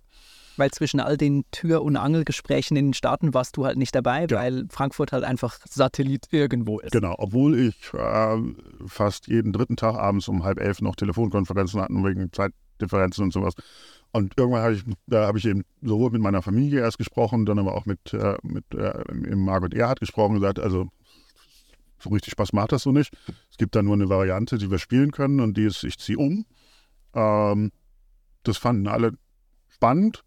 Weil zwischen all den Tür- und Angelgesprächen in den Staaten warst du halt nicht dabei, Ja. weil Frankfurt halt einfach Satellit irgendwo ist. Genau, obwohl ich äh, fast jeden dritten Tag abends um halb elf noch Telefonkonferenzen hatten wegen Zeitdifferenzen und sowas. Und irgendwann habe ich, da habe ich eben sowohl mit meiner Familie erst gesprochen, dann aber auch mit, äh, mit äh, Margot Erhard gesprochen und gesagt, also so richtig Spaß macht das so nicht. Es gibt da nur eine Variante, die wir spielen können und die ist, ich ziehe um. Ähm, das fanden alle spannend.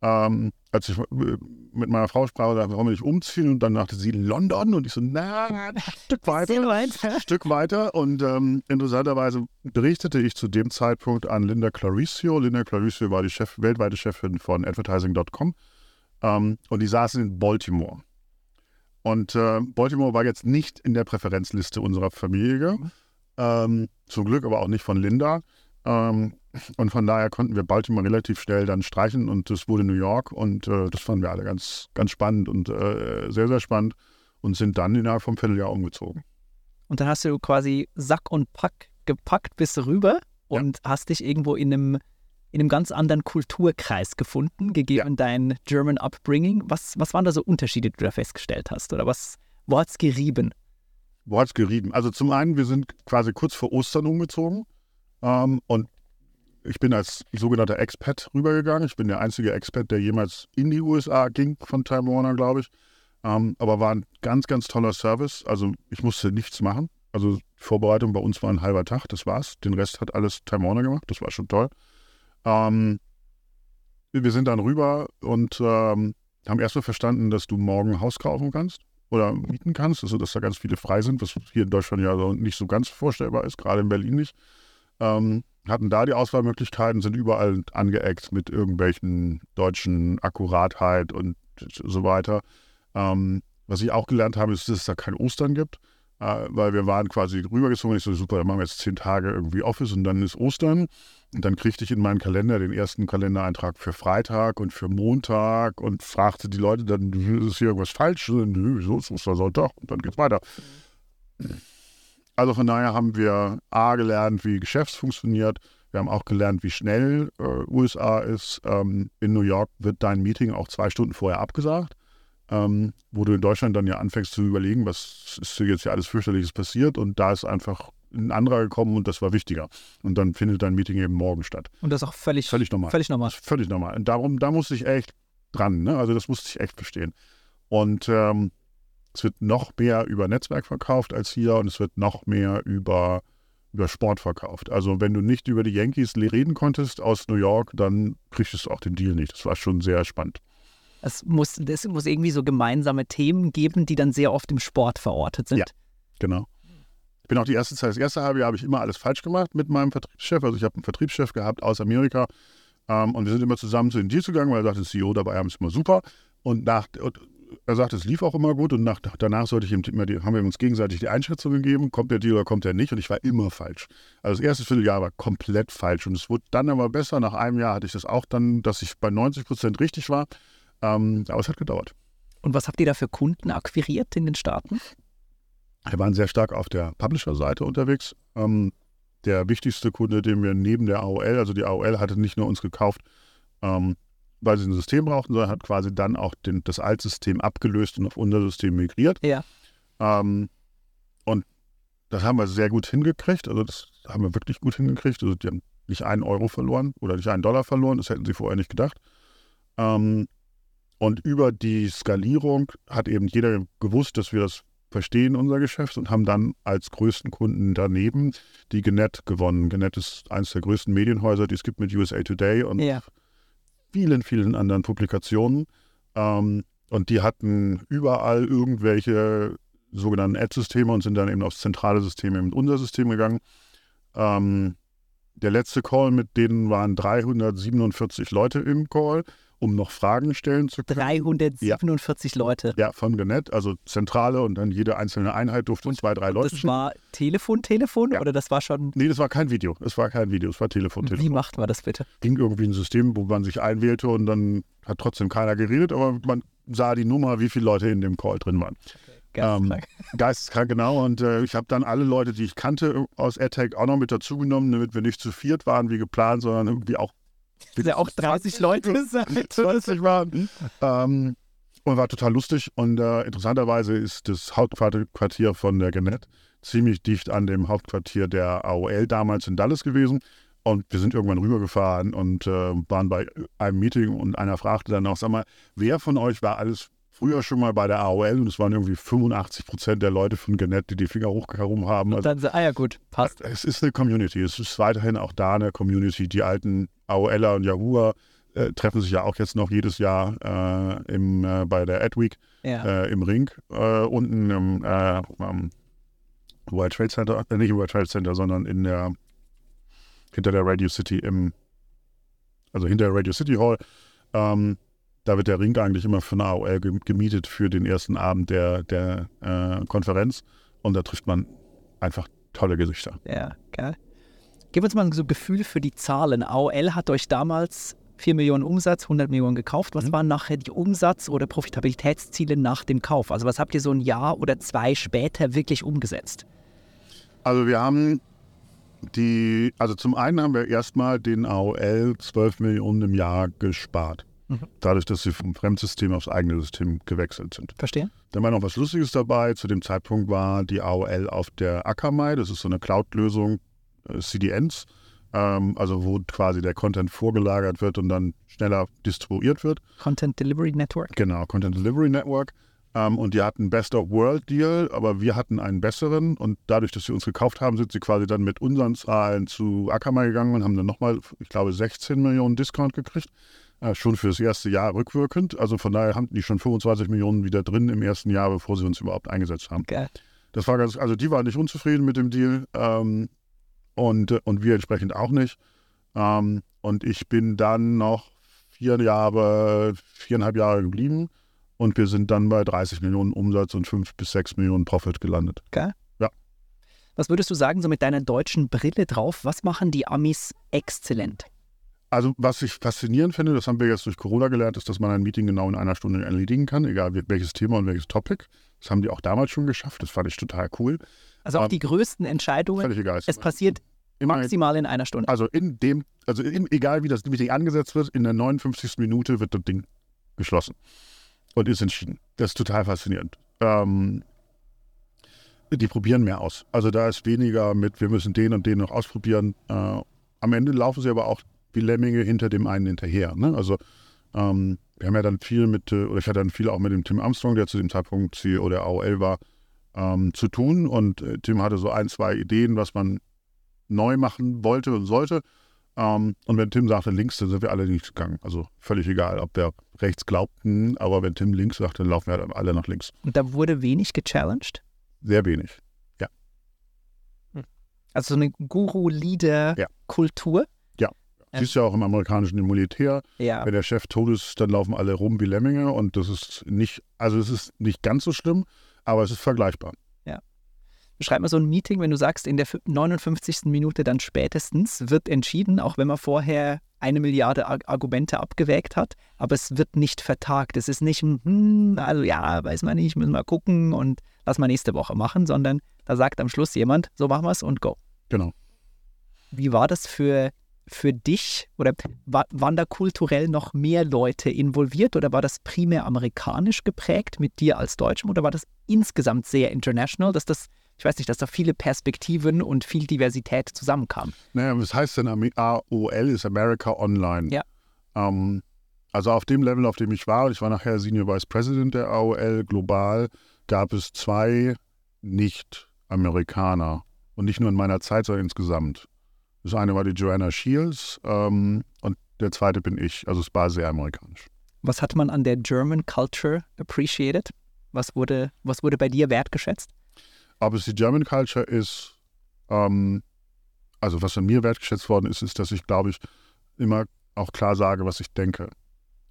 Ähm, als ich äh, mit meiner Frau sprach, sagte, warum will ich umziehen? Und dann dachte sie London und ich so, na, ein Stück weiter. Weit. Ein Stück weiter und ähm, interessanterweise berichtete ich zu dem Zeitpunkt an Linda Claricio. Linda Claricio war die Chef, weltweite Chefin von Advertising.com ähm, und die saßen in Baltimore. Und äh, Baltimore war jetzt nicht in der Präferenzliste unserer Familie, ähm, zum Glück aber auch nicht von Linda. Ähm, und von daher konnten wir Baltimore relativ schnell dann streichen und es wurde New York und äh, das fanden wir alle ganz, ganz spannend und äh, sehr, sehr spannend und sind dann innerhalb vom Vierteljahr umgezogen. Und dann hast du quasi Sack und Pack gepackt, bist du rüber Ja. und hast dich irgendwo in einem, in einem ganz anderen Kulturkreis gefunden, gegeben dein German Upbringing. Was, was waren da so Unterschiede, die du da festgestellt hast? Oder was, wo hat's gerieben? Wo hat es gerieben? Also zum einen, wir sind quasi kurz vor Ostern umgezogen ähm, und ich bin als sogenannter Expat rübergegangen. Ich bin der einzige Expat, der jemals in die USA ging von Time Warner, glaube ich. Ähm, aber war ein ganz, ganz toller Service. Also ich musste nichts machen. Also die Vorbereitung bei uns war ein halber Tag, das war's. Den Rest hat alles Time Warner gemacht, das war schon toll. Ähm, wir sind dann rüber und ähm, haben erstmal verstanden, dass du morgen ein Haus kaufen kannst oder mieten kannst, also dass da ganz viele frei sind, was hier in Deutschland ja nicht so ganz vorstellbar ist, gerade in Berlin nicht. Ähm, hatten da die Auswahlmöglichkeiten, sind überall angeeckt mit irgendwelchen deutschen Akkuratheit und so weiter. Ähm, was ich auch gelernt habe, ist, dass es da kein Ostern gibt, äh, weil wir waren quasi rübergezogen. Ich so, super, dann machen wir jetzt zehn Tage irgendwie Office und dann ist Ostern. Und dann kriegte ich in meinen Kalender den ersten Kalendereintrag für Freitag und für Montag und fragte die Leute dann, ist hier irgendwas falsch? Nö, wieso ist Ostersonntag? Und dann geht's weiter. Also von daher haben wir A gelernt, wie Geschäfts funktioniert. Wir haben auch gelernt, wie schnell äh, USA ist. Ähm, in New York wird dein Meeting auch zwei Stunden vorher abgesagt, ähm, wo du in Deutschland dann ja anfängst zu überlegen, was ist hier jetzt ja alles fürchterliches passiert. Und da ist einfach ein anderer gekommen und das war wichtiger. Und dann findet dein Meeting eben morgen statt. Und das ist auch völlig, Völlig normal. völlig normal. Völlig normal. Und darum, da musste ich echt dran. Ne? Also das musste ich echt verstehen. Und ähm, es wird noch mehr über Netzwerk verkauft als hier und es wird noch mehr über, über Sport verkauft. Also wenn du nicht über die Yankees reden konntest aus New York, dann kriegst du auch den Deal nicht. Das war schon sehr spannend. Es muss, es muss irgendwie so gemeinsame Themen geben, die dann sehr oft im Sport verortet sind. Ja. Genau. Ich bin auch die erste Zeit, das erste halbe Jahr habe ich immer alles falsch gemacht mit meinem Vertriebschef. Also ich habe einen Vertriebschef gehabt aus Amerika ähm, und wir sind immer zusammen zu den Deals gegangen, weil er sagte, CEO dabei haben ist immer super. Und, nach, und er sagte, es lief auch immer gut und nach, danach sollte ich ihm immer die, haben wir uns gegenseitig die Einschätzung gegeben, kommt der Deal oder kommt der nicht und ich war immer falsch. Also das erste Vierteljahr war komplett falsch und es wurde dann aber besser. Nach einem Jahr hatte ich das auch dann, dass ich bei 90 Prozent richtig war, ähm, aber es hat gedauert. Und was habt ihr da für Kunden akquiriert in den Staaten? Wir waren sehr stark auf der Publisher-Seite unterwegs. Ähm, der wichtigste Kunde, den wir neben der AOL, also die AOL hatte nicht nur uns gekauft, ähm, weil sie ein System brauchten, sondern hat quasi dann auch den, das Altsystem abgelöst und auf unser System migriert. Ja. Ähm, und das haben wir sehr gut hingekriegt. Also das haben wir wirklich gut hingekriegt. Also die haben nicht einen Euro verloren oder nicht einen Dollar verloren. Das hätten sie vorher nicht gedacht. Ähm, und über die Skalierung hat eben jeder gewusst, dass wir das verstehen, unser Geschäft, und haben dann als größten Kunden daneben die Genet gewonnen. Genet ist eines der größten Medienhäuser, die es gibt mit USA Today und Ja. Vielen, vielen anderen Publikationen. Ähm, und die hatten überall irgendwelche sogenannten Ad-Systeme und sind dann eben aufs zentrale System, eben unser System gegangen. Ähm, der letzte Call mit denen waren 347 Leute im Call, um noch Fragen stellen zu können. 347 Leute. Ja, von Genet, also Zentrale und dann jede einzelne Einheit durfte zwei, drei Leute Das war Telefon, Telefon Ja. oder das war schon. Nee, das war kein Video. Das war kein Video, es war Telefon. Wie Telefon. macht man das bitte? Ging irgendwie ein System, wo man sich einwählte und dann hat trotzdem keiner geredet, aber man sah die Nummer, wie viele Leute in dem Call drin waren. Geisteskrank. Geisteskrank, genau. Und äh, ich habe dann alle Leute, die ich kannte, aus AdTech auch noch mit dazugenommen, damit wir nicht zu viert waren wie geplant, sondern irgendwie auch Das ja auch 30 Leute seid. 20 waren. Ähm, und war total lustig. Und äh, interessanterweise ist das Hauptquartier von der Genet ziemlich dicht an dem Hauptquartier der AOL damals in Dallas gewesen. Und wir sind irgendwann rübergefahren und äh, waren bei einem Meeting und einer fragte dann auch, sag mal, wer von euch war alles früher schon mal bei der AOL? Und es waren irgendwie 85 Prozent der Leute von Genet, die die Finger hochgehoben haben. Und Also, dann so, ah ja gut, passt. es ist eine Community. Es ist weiterhin auch da eine Community. Die alten AOLer und Yahooer äh, treffen sich ja auch jetzt noch jedes Jahr äh, im, äh, bei der Adweek Ja. äh, im Ring äh, unten im äh, am World Trade Center, nicht im World Trade Center, sondern in der hinter der Radio City im also hinter der Radio City Hall. Ähm, da wird der Ring eigentlich immer von AOL gem- gemietet für den ersten Abend der, der Konferenz und da trifft man einfach tolle Gesichter. Ja, geil. Gib uns mal so ein Gefühl für die Zahlen. AOL hat euch damals 4 Millionen Umsatz, 100 Millionen gekauft. Was Mhm. waren nachher die Umsatz- oder Profitabilitätsziele nach dem Kauf? Also was habt ihr so ein Jahr oder zwei später wirklich umgesetzt? Also wir haben die, also zum einen haben wir erstmal den AOL 12 Millionen im Jahr gespart. Mhm. Dadurch, dass sie vom Fremdsystem aufs eigene System gewechselt sind. Verstehen? Dann war noch was Lustiges dabei. Zu dem Zeitpunkt war die AOL auf der Akamai, das ist so eine Cloud-Lösung, CDNs, ähm, also wo quasi der Content vorgelagert wird und dann schneller distribuiert wird. Content Delivery Network. Genau, Content Delivery Network. Ähm, und die hatten Best of World Deal, aber wir hatten einen besseren. Und dadurch, dass sie uns gekauft haben, sind sie quasi dann mit unseren Zahlen zu Akamai gegangen und haben dann nochmal, ich glaube, 16 Millionen Discount gekriegt. Äh, schon fürs erste Jahr rückwirkend. Also von daher haben die schon 25 Millionen wieder drin im ersten Jahr, bevor sie uns überhaupt eingesetzt haben. Geil. Das war ganz, also die waren nicht unzufrieden mit dem Deal ähm, und, äh, und wir entsprechend auch nicht. Ähm, und ich bin dann noch vier Jahre, viereinhalb Jahre geblieben und wir sind dann bei 30 Millionen Umsatz und fünf bis sechs Millionen Profit gelandet. Was würdest du sagen, so mit deiner deutschen Brille drauf, was machen die Amis exzellent? Also was ich faszinierend finde, das haben wir jetzt durch Corona gelernt, ist, dass man ein Meeting genau in einer Stunde erledigen kann, egal welches Thema und welches Topic. Das haben die auch damals schon geschafft. Das fand ich total cool. Also auch Ähm, die größten Entscheidungen, Völlig egal. es passiert Immer maximal in einer Stunde. Also in dem, also in, egal wie das Meeting angesetzt wird, in der 59. Minute wird das Ding geschlossen und ist entschieden. Das ist total faszinierend. Ähm, die probieren mehr aus. Also da ist weniger mit, wir müssen den und den noch ausprobieren. Äh, am Ende laufen sie aber auch wie Lemminge hinter dem einen hinterher. Ne? Also ähm, wir haben ja dann viel mit, äh, oder ich hatte dann viel auch mit dem Tim Armstrong, der zu dem Zeitpunkt CEO der AOL war, ähm, zu tun. Und äh, Tim hatte so ein, zwei Ideen, was man neu machen wollte und sollte. Ähm, und wenn Tim sagte links, dann sind wir alle links gegangen. Also völlig egal, ob wir rechts glaubten, aber wenn Tim links sagt, dann laufen wir alle nach links. Und da wurde wenig gechallenged. Sehr wenig. Also so eine Guru-Leader-Kultur. Ja. Siehst ja auch im amerikanischen Militär, Ja. wenn der Chef tot ist, dann laufen alle rum wie Lemminge und das ist nicht, also es ist nicht ganz so schlimm, aber es ist vergleichbar. Beschreib mal so ein Meeting, wenn du sagst, in der fü- 59. Minute dann spätestens wird entschieden, auch wenn man vorher eine Milliarde Ar Argumente abgewägt hat, aber es wird nicht vertagt. Es ist nicht, hm, also ja, weiß man nicht, müssen wir gucken und lass mal nächste Woche machen, sondern da sagt am Schluss jemand, so machen wir es und go. Genau. Wie war das für, für dich oder wa waren da kulturell noch mehr Leute involviert oder war das primär amerikanisch geprägt mit dir als Deutschem oder war das insgesamt sehr international, dass das ich weiß nicht, dass da viele Perspektiven und viel Diversität zusammenkamen. Naja, was heißt denn AOL ist America Online? Ja. Ähm, also auf dem Level, auf dem ich war, ich war nachher Senior Vice President der AOL global, gab es zwei Nicht-Amerikaner. Und nicht nur in meiner Zeit, sondern insgesamt. Das eine war die Joanna Shields ähm, und der zweite bin ich. Also es war sehr amerikanisch. Was hat man an der German Culture appreciated? Was wurde, was wurde bei dir wertgeschätzt? Ob es die German Culture ist, ähm, also was an mir wertgeschätzt worden ist, ist, dass ich, glaube ich, immer auch klar sage, was ich denke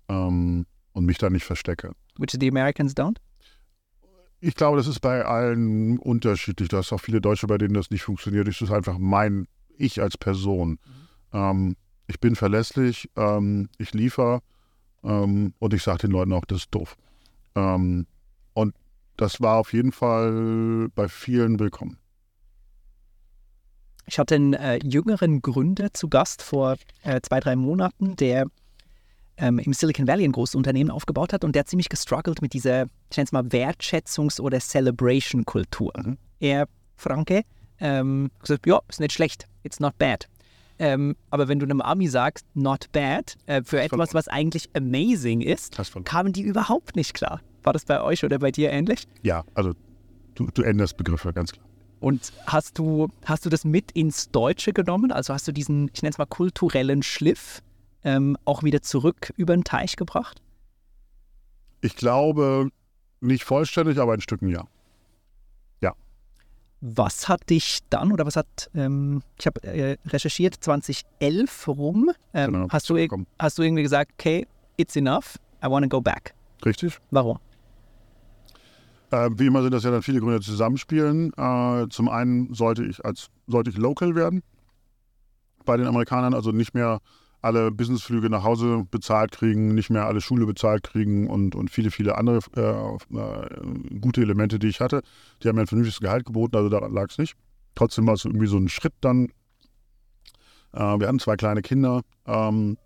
ähm, und mich da nicht verstecke. Which the Americans don't? Ich glaube, das ist bei allen unterschiedlich. Da hast auch viele Deutsche, bei denen das nicht funktioniert. Es ist einfach mein Ich als Person. Ähm, ich bin verlässlich, ähm, ich liefere ähm, und ich sage den Leuten auch, das ist doof. Ähm, und das war auf jeden Fall bei vielen willkommen. Ich hatte einen äh, jüngeren Gründer zu Gast vor äh, zwei, drei Monaten, der ähm, im Silicon Valley ein großes Unternehmen aufgebaut hat und der hat ziemlich gestruggelt mit dieser, ich nenne es mal, Wertschätzungs- oder Celebration-Kultur. Mhm. Er, Franke, ähm, gesagt, ja, ist nicht schlecht, it's not bad. Ähm, aber wenn du einem Ami sagst, not bad, äh, für etwas, was eigentlich amazing ist, kamen die überhaupt nicht klar. War das bei euch oder bei dir ähnlich? Ja, also du, du änderst Begriffe, ganz klar. Und hast du, hast du das mit ins Deutsche genommen? Also hast du diesen, ich nenne es mal, kulturellen Schliff ähm, auch wieder zurück über den Teich gebracht? Ich glaube, nicht vollständig, aber ein Stücken. Ja. Was hat dich dann oder was hat, ähm, ich habe äh, recherchiert, 2011 rum, ähm, genau, hast, du, hast du irgendwie gesagt, okay, it's enough, I want to go back. Richtig. Warum? Äh, wie immer sind das ja dann viele Gründe zusammenspielen. Äh, zum einen sollte ich als sollte ich local werden bei den Amerikanern, also nicht mehr alle Businessflüge nach Hause bezahlt kriegen, nicht mehr alle Schule bezahlt kriegen und, und viele, viele andere äh, äh, gute Elemente, die ich hatte. Die haben mir ein vernünftiges Gehalt geboten, also daran lag es nicht. Trotzdem war es irgendwie so ein Schritt dann. Äh, wir hatten zwei kleine Kinder ähm,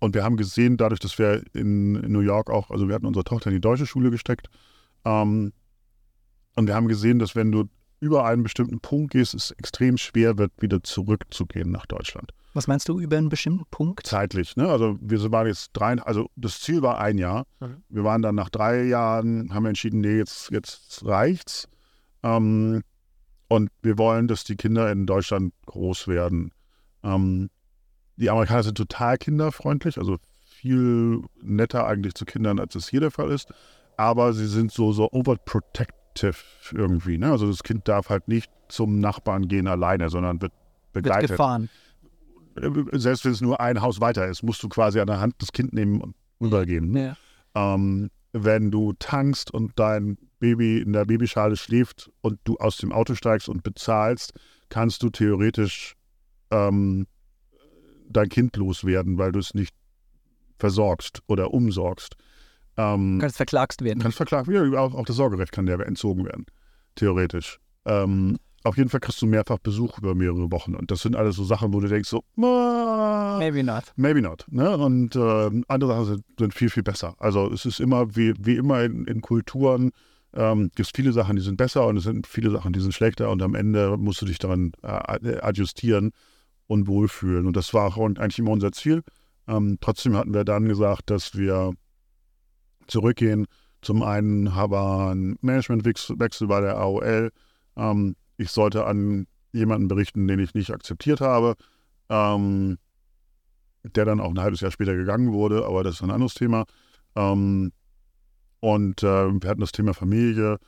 und wir haben gesehen, dadurch, dass wir in, in, New York auch, also wir hatten unsere Tochter in die deutsche Schule gesteckt ähm, und wir haben gesehen, dass wenn du über einen bestimmten Punkt gehst, es extrem schwer wird, wieder zurückzugehen nach Deutschland. Was meinst du über einen bestimmten Punkt? Zeitlich, ne? Also wir waren jetzt drei, also das Ziel war ein Jahr. Mhm. Wir waren dann nach drei Jahren, haben wir entschieden, nee, jetzt, jetzt reicht's. Ähm, und wir wollen, dass die Kinder in Deutschland groß werden. Ähm, die Amerikaner sind total kinderfreundlich, also viel netter eigentlich zu Kindern, als es hier der Fall ist. Aber sie sind so, so overprotective irgendwie. Ne? Also das Kind darf halt nicht zum Nachbarn gehen alleine, sondern wird begleitet. Wird gefahren selbst wenn es nur ein Haus weiter ist, musst du quasi an der Hand das Kind nehmen und rübergeben. Ja. Ähm, wenn du tankst und dein Baby in der Babyschale schläft und du aus dem Auto steigst und bezahlst, kannst du theoretisch ähm, dein Kind loswerden, weil du es nicht versorgst oder umsorgst. Ähm, kannst verklagst werden. Kannst verklagt werden. Auch, auch das Sorgerecht kann dir entzogen werden, theoretisch. Ähm, auf jeden Fall kriegst du mehrfach Besuch über mehrere Wochen. Und das sind alles so Sachen, wo du denkst, so, maybe not. Maybe not. Ne? Und äh, andere Sachen sind, sind, viel, viel besser. Also es ist immer, wie, wie immer in, in Kulturen, ähm, gibt es viele Sachen, die sind besser und es sind viele Sachen, die sind schlechter. Und am Ende musst du dich daran äh, adjustieren und wohlfühlen. Und das war auch eigentlich immer unser Ziel. Ähm, trotzdem hatten wir dann gesagt, dass wir zurückgehen. Zum einen haben wir einen Managementwechsel bei der AOL. Ähm, ich sollte an jemanden berichten, den ich nicht akzeptiert habe, ähm, der dann auch ein halbes Jahr später gegangen wurde, aber das ist ein anderes Thema. Ähm, und äh, wir hatten das Thema Familie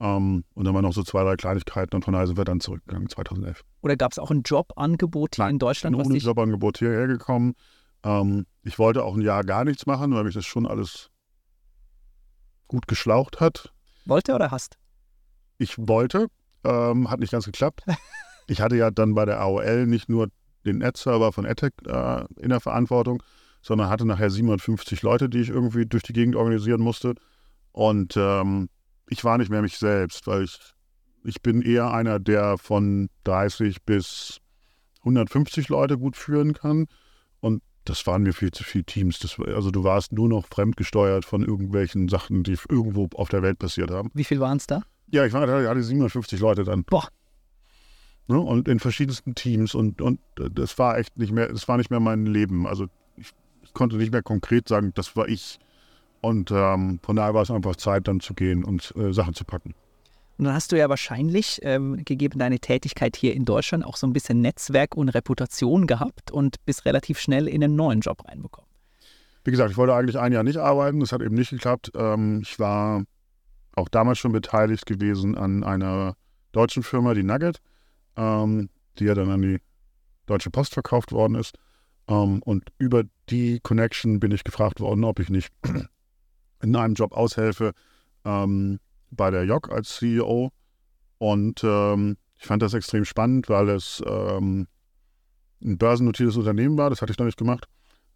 ähm, und dann waren noch so zwei, drei Kleinigkeiten und von daher sind wir dann zurückgegangen 2011. Oder gab es auch ein Jobangebot hier Nein, in Deutschland? Ich bin ohne Jobangebot hierher gekommen. Ähm, ich wollte auch ein Jahr gar nichts machen, weil mich das schon alles gut geschlaucht hat. Wollte oder hast? Ich wollte, ähm, hat nicht ganz geklappt. Ich hatte ja dann bei der AOL nicht nur den Ad-Server von AdTech äh, in der Verantwortung, sondern hatte nachher 750 Leute, die ich irgendwie durch die Gegend organisieren musste. Und ähm, ich war nicht mehr mich selbst, weil ich, ich bin eher einer, der von 30 bis 150 Leute gut führen kann. Und das waren mir viel zu viele Teams. Das, also du warst nur noch fremdgesteuert von irgendwelchen Sachen, die irgendwo auf der Welt passiert haben. Wie viel waren es da? Ja, ich war, da hatte 57 Leute dann. Boah. Ne? Und in verschiedensten Teams und, und äh, das war echt nicht mehr, das war nicht mehr mein Leben. Also ich, ich konnte nicht mehr konkret sagen, das war ich. Und ähm, von daher war es einfach Zeit, dann zu gehen und äh, Sachen zu packen. Und dann hast du ja wahrscheinlich, ähm, gegeben deine Tätigkeit hier in Deutschland, auch so ein bisschen Netzwerk und Reputation gehabt und bist relativ schnell in einen neuen Job reinbekommen. Wie gesagt, ich wollte eigentlich ein Jahr nicht arbeiten, das hat eben nicht geklappt. Ähm, ich war auch damals schon beteiligt gewesen an einer deutschen Firma, die Nugget, ähm, die ja dann an die Deutsche Post verkauft worden ist. Ähm, und über die Connection bin ich gefragt worden, ob ich nicht in einem Job aushelfe ähm, bei der JOC als CEO. Und ähm, ich fand das extrem spannend, weil es ähm, ein börsennotiertes Unternehmen war. Das hatte ich noch nicht gemacht.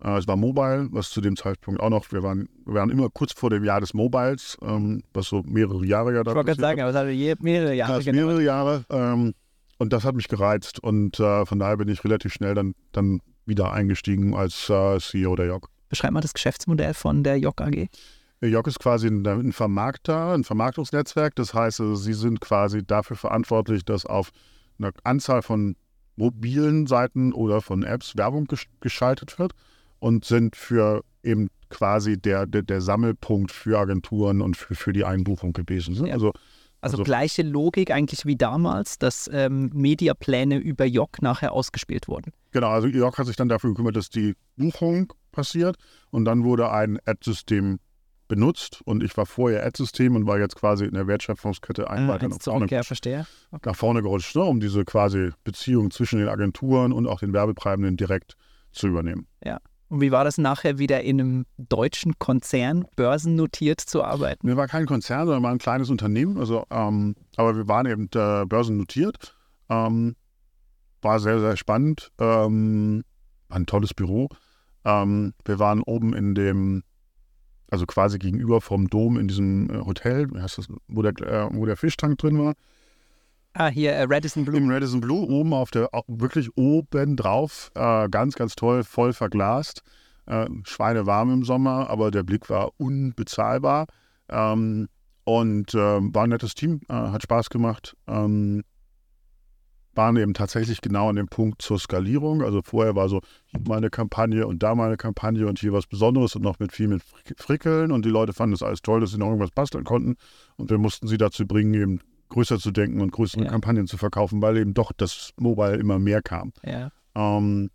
Äh, es war Mobile, was zu dem Zeitpunkt auch noch, wir waren, wir waren immer kurz vor dem Jahr des Mobiles, ähm, was so mehrere Jahre ja da Ich wollte gerade sagen, aber es je, mehrere Jahre ja, mehrere Jahre. Ähm, und das hat mich gereizt. Und äh, von daher bin ich relativ schnell dann, dann wieder eingestiegen als äh, CEO der JOC. Beschreib mal das Geschäftsmodell von der JOC AG. JOC ist quasi ein, ein, Vermarkter, ein Vermarktungsnetzwerk. Das heißt, also, sie sind quasi dafür verantwortlich, dass auf eine Anzahl von mobilen Seiten oder von Apps Werbung gesch geschaltet wird und sind für eben quasi der, der, der Sammelpunkt für Agenturen und für, für die Einbuchung gewesen. Ja. Also, also, also, gleiche Logik eigentlich wie damals, dass ähm, Mediapläne über JOC nachher ausgespielt wurden. Genau, also JOC hat sich dann dafür gekümmert, dass die Buchung passiert und dann wurde ein Ad-System benutzt und ich war vorher Ad-System und war jetzt quasi in der Wertschöpfungskette ein Ah, weiter nach vorne, Umkehr, verstehe. nach vorne gerutscht, ne, um diese quasi Beziehung zwischen den Agenturen und auch den Werbetreibenden direkt zu übernehmen. Und wie war das nachher wieder in einem deutschen Konzern börsennotiert zu arbeiten? Wir waren kein Konzern, sondern war ein kleines Unternehmen, also, ähm, aber wir waren eben äh, börsennotiert. Ähm, war sehr, sehr spannend. Ähm, war ein tolles Büro. Ähm, wir waren oben in dem, also quasi gegenüber vom Dom in diesem äh, Hotel, wo der, äh, wo der Fischtank drin war. Ah, hier äh, Radisson Blue. Im Radisson Blue, oben auf der, wirklich oben drauf, äh, ganz, ganz toll, voll verglast. Äh, schweinewarm im Sommer, aber der Blick war unbezahlbar. Ähm, und ähm, war ein nettes Team, äh, hat Spaß gemacht. Ähm, waren eben tatsächlich genau an dem Punkt zur Skalierung. Also vorher war so hier mal eine Kampagne und da mal eine Kampagne und hier was Besonderes und noch mit viel mit Frick- Frickeln. Und die Leute fanden das alles toll, dass sie noch irgendwas basteln konnten. Und wir mussten sie dazu bringen, eben größer zu denken und größere Ja. Kampagnen zu verkaufen, weil eben doch das Mobile immer mehr kam. Ja. Ähm,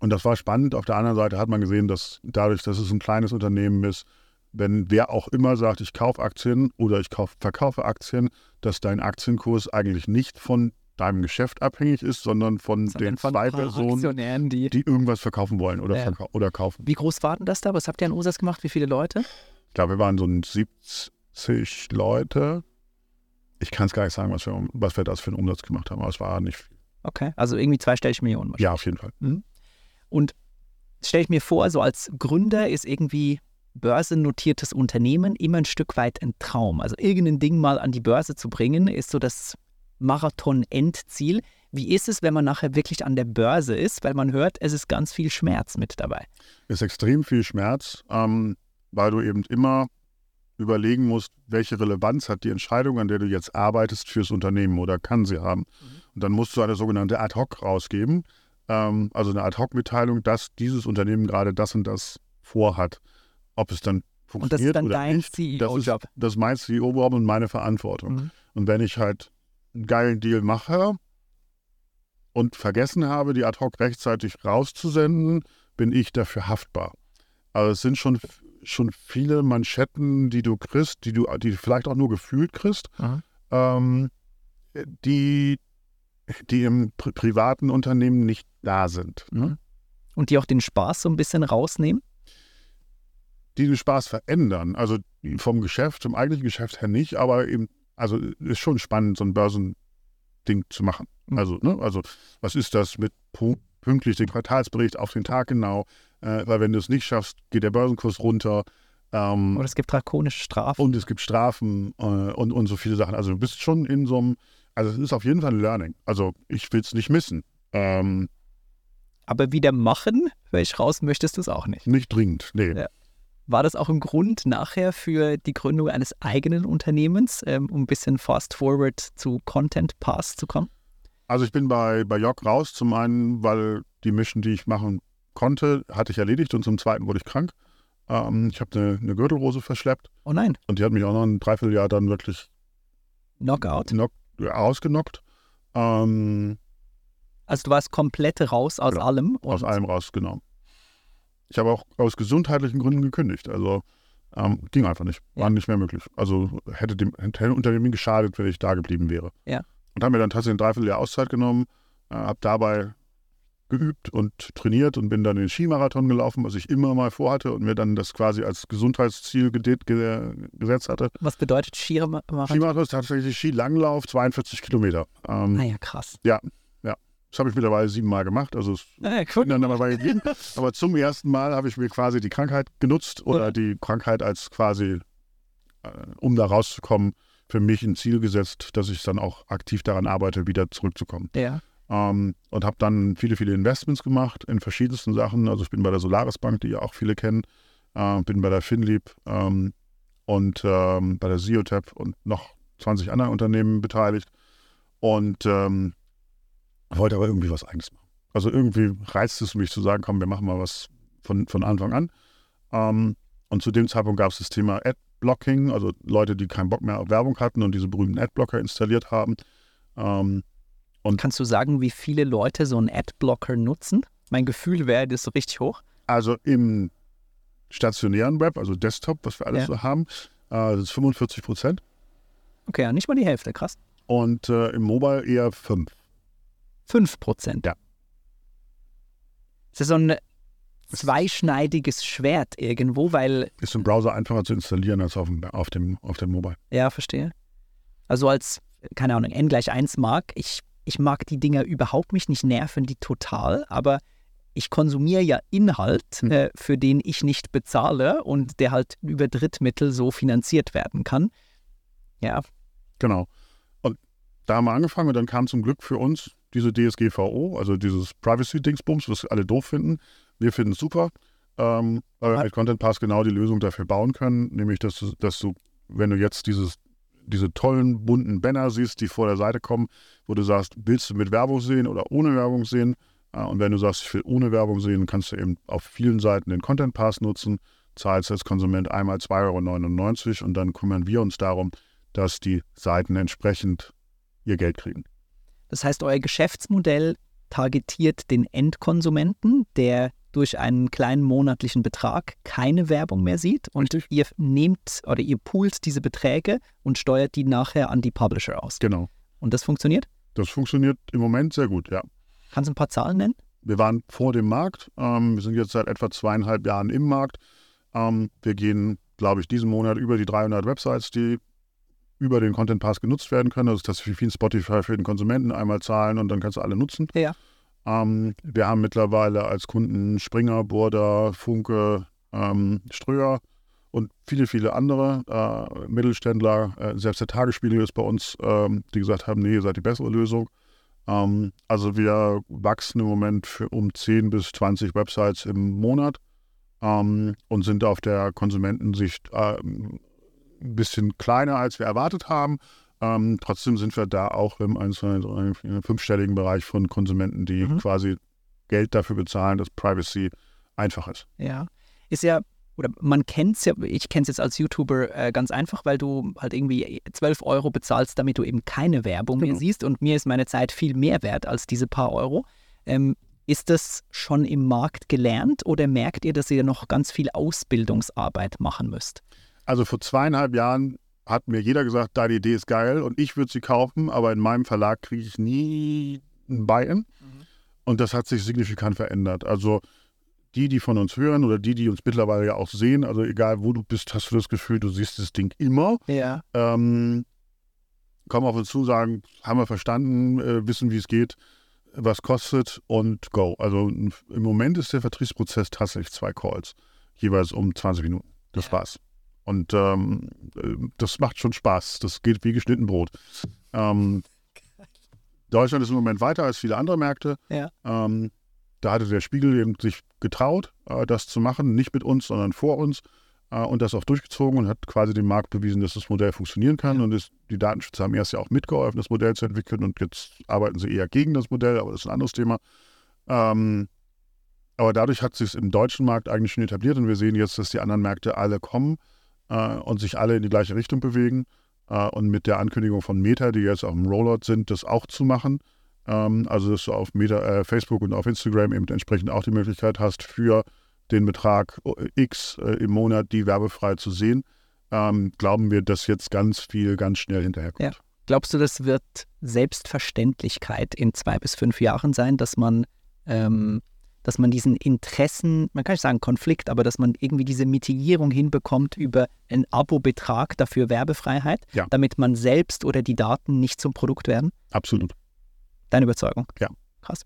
und das war spannend. Auf der anderen Seite hat man gesehen, dass dadurch, dass es ein kleines Unternehmen ist, wenn wer auch immer sagt, ich kaufe Aktien oder ich kauf, verkaufe Aktien, dass dein Aktienkurs eigentlich nicht von deinem Geschäft abhängig ist, sondern von Sondern den von zwei Personen, die. die irgendwas verkaufen wollen oder, Ja. verkau oder kaufen. Wie groß war denn das da? Was habt ihr an Umsatz gemacht? Wie viele Leute? Ich glaube, wir waren so ein 70 Leute. Ich kann es gar nicht sagen, was wir, was wir das für einen Umsatz gemacht haben, aber es war nicht viel. Okay, also irgendwie zweistellig Millionen. Ja, auf jeden Fall. Und stelle ich mir vor, so als Gründer ist irgendwie börsennotiertes Unternehmen immer ein Stück weit ein Traum. Also irgendein Ding mal an die Börse zu bringen, ist so das Marathon-Endziel. Wie ist es, wenn man nachher wirklich an der Börse ist? Weil man hört, es ist ganz viel Schmerz mit dabei. ist extrem viel Schmerz, ähm, weil du eben immer überlegen musst, welche Relevanz hat die Entscheidung, an der du jetzt arbeitest, fürs Unternehmen oder kann sie haben. Und dann musst du eine sogenannte Ad-Hoc rausgeben, ähm, also eine Ad-Hoc-Mitteilung, dass dieses Unternehmen gerade das und das vorhat. Ob es dann Und das ist funktioniert dann dein nicht, das ist, CEO-Job. das ist mein CEO-Job und meine Verantwortung. Mhm. Und wenn ich halt einen geilen Deal mache und vergessen habe, die ad hoc rechtzeitig rauszusenden, bin ich dafür haftbar. Also es sind schon, schon viele Manschetten, die du kriegst, die du, die vielleicht auch nur gefühlt kriegst, Mhm. ähm, die, die im pri privaten Unternehmen nicht da sind. Ne? Und die auch den Spaß so ein bisschen rausnehmen. Die den Spaß verändern. Also vom Geschäft, zum eigentlichen Geschäft her nicht, aber eben, also ist schon spannend, so ein Börsending zu machen. Mhm. Also, ne, also was ist das mit pünktlich den Quartalsbericht auf den Tag genau? Äh, weil wenn du es nicht schaffst, geht der Börsenkurs runter. Ähm, Oder es gibt drakonische Strafen. und es gibt Strafen äh, und, und so viele Sachen. Also du bist schon in so einem, also es ist auf jeden Fall ein Learning. Also ich will es nicht missen. Ähm, Aber wieder machen, weil ich raus möchtest du es auch nicht. nicht dringend, nee. Ja. War das auch ein Grund nachher für die Gründung eines eigenen Unternehmens, ähm, um ein bisschen fast forward zu Content Pass zu kommen? Also ich bin bei, bei Jörg raus, zum einen, weil die Mission, die ich machen konnte, hatte ich erledigt und zum zweiten wurde ich krank. Ähm, ich habe eine, eine Gürtelrose verschleppt. Oh nein. Und die hat mich auch noch ein Dreivierteljahr dann wirklich Knockout. knock, ausgenockt. Ähm, Also du warst komplett raus aus Genau. allem. aus allem rausgenommen. Ich habe auch aus gesundheitlichen Gründen gekündigt. Also ähm, ging einfach nicht. War Ja. nicht mehr möglich. Also hätte dem hätte Unternehmen geschadet, wenn ich da geblieben wäre. Ja. Und habe mir dann tatsächlich ein Dreivierteljahr Auszeit genommen, äh, habe dabei geübt und trainiert und bin dann den Skimarathon gelaufen, was ich immer mal vorhatte und mir dann das quasi als Gesundheitsziel gesetzt hatte. Was bedeutet Skimarathon? Skimarathon ist tatsächlich Skilanglauf, 42 Kilometer. Ähm, Ah ja, krass. das habe ich mittlerweile siebenmal gemacht. Also es Ah, ja, cool. dann dabei geblieben. Aber zum ersten Mal habe ich mir quasi die Krankheit genutzt oder Ja. die Krankheit als quasi, äh, um da rauszukommen, für mich ein Ziel gesetzt, dass ich dann auch aktiv daran arbeite, wieder zurückzukommen. Ja. Ähm, und habe dann viele, viele Investments gemacht in verschiedensten Sachen. Also ich bin bei der Solaris Bank, die ja auch viele kennen, äh, bin bei der Finlieb ähm, und ähm, bei der Siotep und noch 20 anderen Unternehmen beteiligt und ähm, wollte aber irgendwie was eigenes machen. Also irgendwie reizt es mich zu sagen, komm, wir machen mal was von, von Anfang an. Ähm, und zu dem Zeitpunkt gab es das Thema Adblocking, also Leute, die keinen Bock mehr auf Werbung hatten und diese berühmten Adblocker installiert haben. Ähm, Kannst du sagen, wie viele Leute so einen Adblocker nutzen? Mein Gefühl wäre, das ist so richtig hoch. Also im stationären Web, also Desktop, was wir alles Ja. so haben, äh, das ist 45 Prozent. Okay, ja, nicht mal die Hälfte, krass. Und äh, im Mobile eher 5. 5 Prozent. Ja. Das ist so ein zweischneidiges Schwert irgendwo, weil, Ist im Browser einfacher zu installieren als auf dem, auf dem, auf dem Mobile. ja, verstehe. Also als, keine Ahnung, n gleich 1 mag, ich, ich mag die Dinger überhaupt mich nicht nerven, die total, aber ich konsumiere ja Inhalt, Hm. äh, für den ich nicht bezahle und der halt über Drittmittel so finanziert werden kann. Ja, Genau. Und da haben wir angefangen und dann kam zum Glück für uns diese DSGVO, also dieses Privacy-Dingsbums, was alle doof finden. Wir finden es super, ähm, weil wir Ah. mit Content Pass genau die Lösung dafür bauen können, nämlich dass du, dass du wenn du jetzt dieses, diese tollen bunten Banner siehst, die vor der Seite kommen, wo du sagst, willst du mit Werbung sehen oder ohne Werbung sehen? Äh, Und wenn du sagst, ich will ohne Werbung sehen, kannst du eben auf vielen Seiten den Content Pass nutzen, zahlst als Konsument einmal 2,99 Euro und dann kümmern wir uns darum, dass die Seiten entsprechend ihr Geld kriegen. Das heißt, euer Geschäftsmodell targetiert den Endkonsumenten, der durch einen kleinen monatlichen Betrag keine Werbung mehr sieht und Richtig. ihr nehmt oder ihr poolt diese Beträge und steuert die nachher an die Publisher aus. Genau. Und das funktioniert? Das funktioniert im Moment sehr gut, ja. Kannst du ein paar Zahlen nennen? Wir waren vor dem Markt. Ähm, wir sind jetzt seit etwa zweieinhalb Jahren im Markt. Ähm, wir gehen, glaube ich, diesen Monat über die 300 Websites, die über den Content Pass genutzt werden können. Also das ist wie ein Spotify für den Konsumenten einmal zahlen und dann kannst du alle nutzen. Ja. Ähm, wir haben mittlerweile als Kunden Springer, Burda, Funke, ähm, Ströer und viele, viele andere äh, Mittelständler. Äh, selbst der Tagesspiegel ist bei uns, ähm, die gesagt haben, nee, ihr seid die bessere Lösung. Ähm, also wir wachsen im Moment für um 10 bis 20 Websites im Monat ähm, und sind auf der Konsumentensicht ähm, ein bisschen kleiner, als wir erwartet haben. Ähm, trotzdem sind wir da auch im 1, 2, 3, 4, fünfstelligen Bereich von Konsumenten, die Mhm. quasi Geld dafür bezahlen, dass Privacy einfach ist. Ja. Ist ja, oder man kennt es ja, ich kenne es jetzt als YouTuber äh, ganz einfach, weil du halt irgendwie 12 Euro bezahlst, damit du eben keine Werbung mehr Genau. siehst und mir ist meine Zeit viel mehr wert als diese paar Euro. Ähm, ist das schon im Markt gelernt oder merkt ihr, dass ihr noch ganz viel Ausbildungsarbeit machen müsst? Also vor zweieinhalb Jahren hat mir jeder gesagt, deine Idee ist geil und ich würde sie kaufen, aber in meinem Verlag kriege ich nie ein Buy-in. Und das hat sich signifikant verändert. Also die, die von uns hören oder die, die uns mittlerweile ja auch sehen, also egal wo du bist, hast du das Gefühl, du siehst das Ding immer. Ja. Ähm, kommen auf uns zu, sagen, haben wir verstanden, äh, wissen, wie es geht, was kostet und go. Also im Moment ist der Vertriebsprozess tatsächlich zwei Calls, jeweils um 20 Minuten. Das Ja. war's. Und ähm, äh, das macht schon Spaß. Das geht wie geschnitten Brot. Ähm, Deutschland ist im Moment weiter als viele andere Märkte. Ja. Ähm, da hatte der Spiegel eben sich getraut, äh, das zu machen, nicht mit uns, sondern vor uns. äh, und das auch durchgezogen und hat quasi dem Markt bewiesen, dass das Modell funktionieren kann. Und ist, die Datenschützer haben erst ja auch mitgeholfen, das Modell zu entwickeln und jetzt arbeiten sie eher gegen das Modell, aber das ist ein anderes Thema. Ähm, aber dadurch hat sich im deutschen Markt eigentlich schon etabliert und wir sehen jetzt, dass die anderen Märkte alle kommen äh, und sich alle in die gleiche Richtung bewegen. Äh, und mit der Ankündigung von Meta, die jetzt auf dem Rollout sind, das auch zu machen. Ähm, also, dass du auf Meta, äh, Facebook und auf Instagram eben entsprechend auch die Möglichkeit hast, für den Betrag X äh, im Monat die werbefrei zu sehen, ähm, glauben wir, dass jetzt ganz viel ganz schnell hinterherkommt. Ja. Glaubst du, das wird Selbstverständlichkeit in zwei bis fünf Jahren sein, dass man ähm, dass man diesen Interessen, man kann nicht sagen Konflikt, aber dass man irgendwie diese Mitigierung hinbekommt über einen Abo-Betrag dafür Werbefreiheit, ja. damit man selbst oder die Daten nicht zum Produkt werden? Absolut. Deine Überzeugung? Ja. Krass.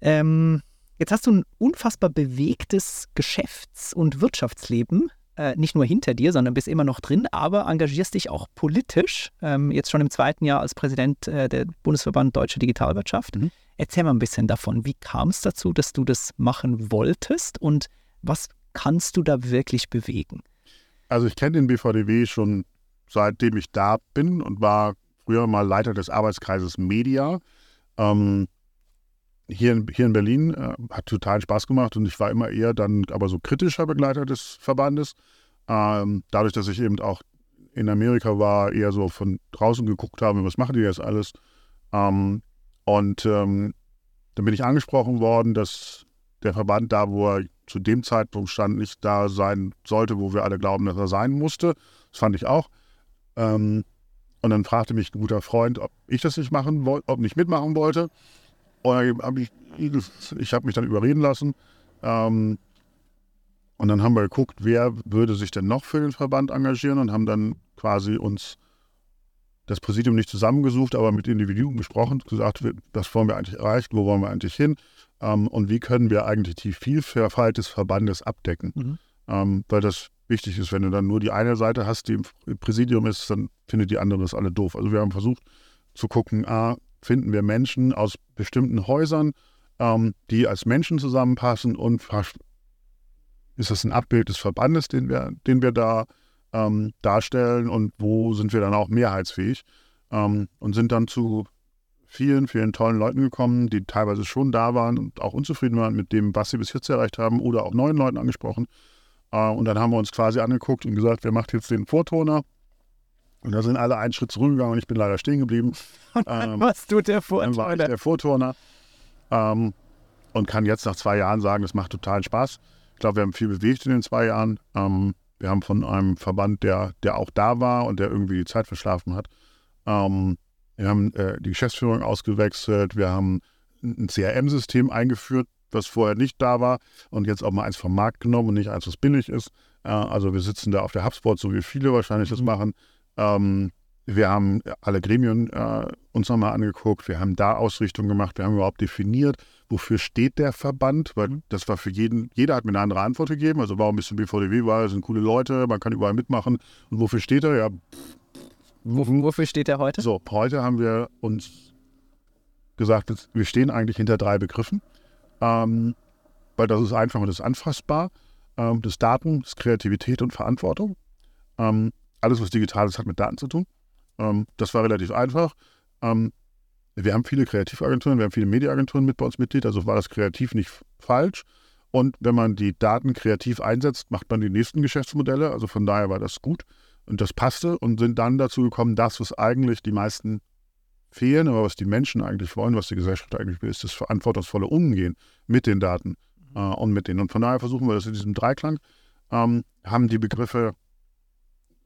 Ähm, jetzt hast du ein unfassbar bewegtes Geschäfts- und Wirtschaftsleben äh, nicht nur hinter dir, sondern bist immer noch drin, aber engagierst dich auch politisch, ähm, jetzt schon im zweiten Jahr als Präsident äh, der Bundesverband Deutsche Digitalwirtschaft. Mhm. Erzähl mal ein bisschen davon. Wie kam es dazu, dass du das machen wolltest und was kannst du da wirklich bewegen? Also ich kenne den BVDW schon seitdem ich da bin und war früher mal Leiter des Arbeitskreises Media. Ähm, hier in, hier in Berlin äh, hat total Spaß gemacht und ich war immer eher dann aber so kritischer Begleiter des Verbandes. Ähm, dadurch, dass ich eben auch in Amerika war, eher so von draußen geguckt habe, was machen die jetzt alles. Ähm, und ähm, dann bin ich angesprochen worden, dass der Verband da, wo er zu dem Zeitpunkt stand, nicht da sein sollte, wo wir alle glauben, dass er sein musste. Das fand ich auch. Ähm, und dann fragte mich ein guter Freund, ob ich das nicht machen wollte, ob nicht mitmachen wollte. Und hab ich, ich habe mich dann überreden lassen. Ähm, und dann haben wir geguckt, wer würde sich denn noch für den Verband engagieren und haben dann quasi uns das Präsidium nicht zusammengesucht, aber mit Individuen gesprochen, gesagt, was wollen wir eigentlich erreichen, wo wollen wir eigentlich hin ähm, und wie können wir eigentlich die Vielfalt des Verbandes abdecken. Mhm. Ähm, weil das wichtig ist, wenn du dann nur die eine Seite hast, die im Präsidium ist, dann findet die andere das alle doof. Also wir haben versucht zu gucken, ah, finden wir Menschen aus bestimmten Häusern, ähm, die als Menschen zusammenpassen und ist das ein Abbild des Verbandes, den wir, den wir da ähm, darstellen und wo sind wir dann auch mehrheitsfähig ähm, und sind dann zu vielen, vielen tollen Leuten gekommen, die teilweise schon da waren und auch unzufrieden waren mit dem, was sie bis jetzt erreicht haben oder auch neuen Leuten angesprochen. Äh, und dann haben wir uns quasi angeguckt und gesagt, wer macht jetzt den Vortoner? Und da sind alle einen Schritt zurückgegangen und ich bin leider stehen geblieben. Und dann ähm, warst du der Vorturner. Dann war ich der Vorturner. Ähm, und kann jetzt nach zwei Jahren sagen, es macht totalen Spaß. Ich glaube, wir haben viel bewegt in den zwei Jahren. Ähm, wir haben von einem Verband, der, der auch da war und der irgendwie die Zeit verschlafen hat. Ähm, wir haben äh, die Geschäftsführung ausgewechselt. Wir haben ein CRM-System eingeführt, was vorher nicht da war und jetzt auch mal eins vom Markt genommen und nicht eins, was billig ist. Äh, also wir sitzen da auf der HubSpot, so wie viele wahrscheinlich mhm. das machen. Ähm, wir haben alle Gremien äh, uns nochmal angeguckt, wir haben da Ausrichtung gemacht, wir haben überhaupt definiert, wofür steht der Verband, weil mhm. das war für jeden, jeder hat mir eine andere Antwort gegeben. Also warum bist du BVDW? Weil es sind coole Leute, man kann überall mitmachen. Und wofür steht er? Ja. Wofür steht er heute? So, heute haben wir uns gesagt, wir stehen eigentlich hinter drei Begriffen. Ähm, weil das ist einfach und das ist anfassbar. Ähm, das Daten, das Kreativität und Verantwortung. Ähm, alles, was digital ist, hat mit Daten zu tun. Ähm, das war relativ einfach. Ähm, wir haben viele Kreativagenturen, wir haben viele Mediaagenturen mit bei uns Mitglied, also war das kreativ nicht falsch. Und wenn man die Daten kreativ einsetzt, macht man die nächsten Geschäftsmodelle. Also von daher war das gut und das passte und sind dann dazu gekommen, das, was eigentlich die meisten fehlen, aber was die Menschen eigentlich wollen, was die Gesellschaft eigentlich will, ist das verantwortungsvolle Umgehen mit den Daten mhm. äh, und mit denen. Und von daher versuchen wir das in diesem Dreiklang, ähm, haben die Begriffe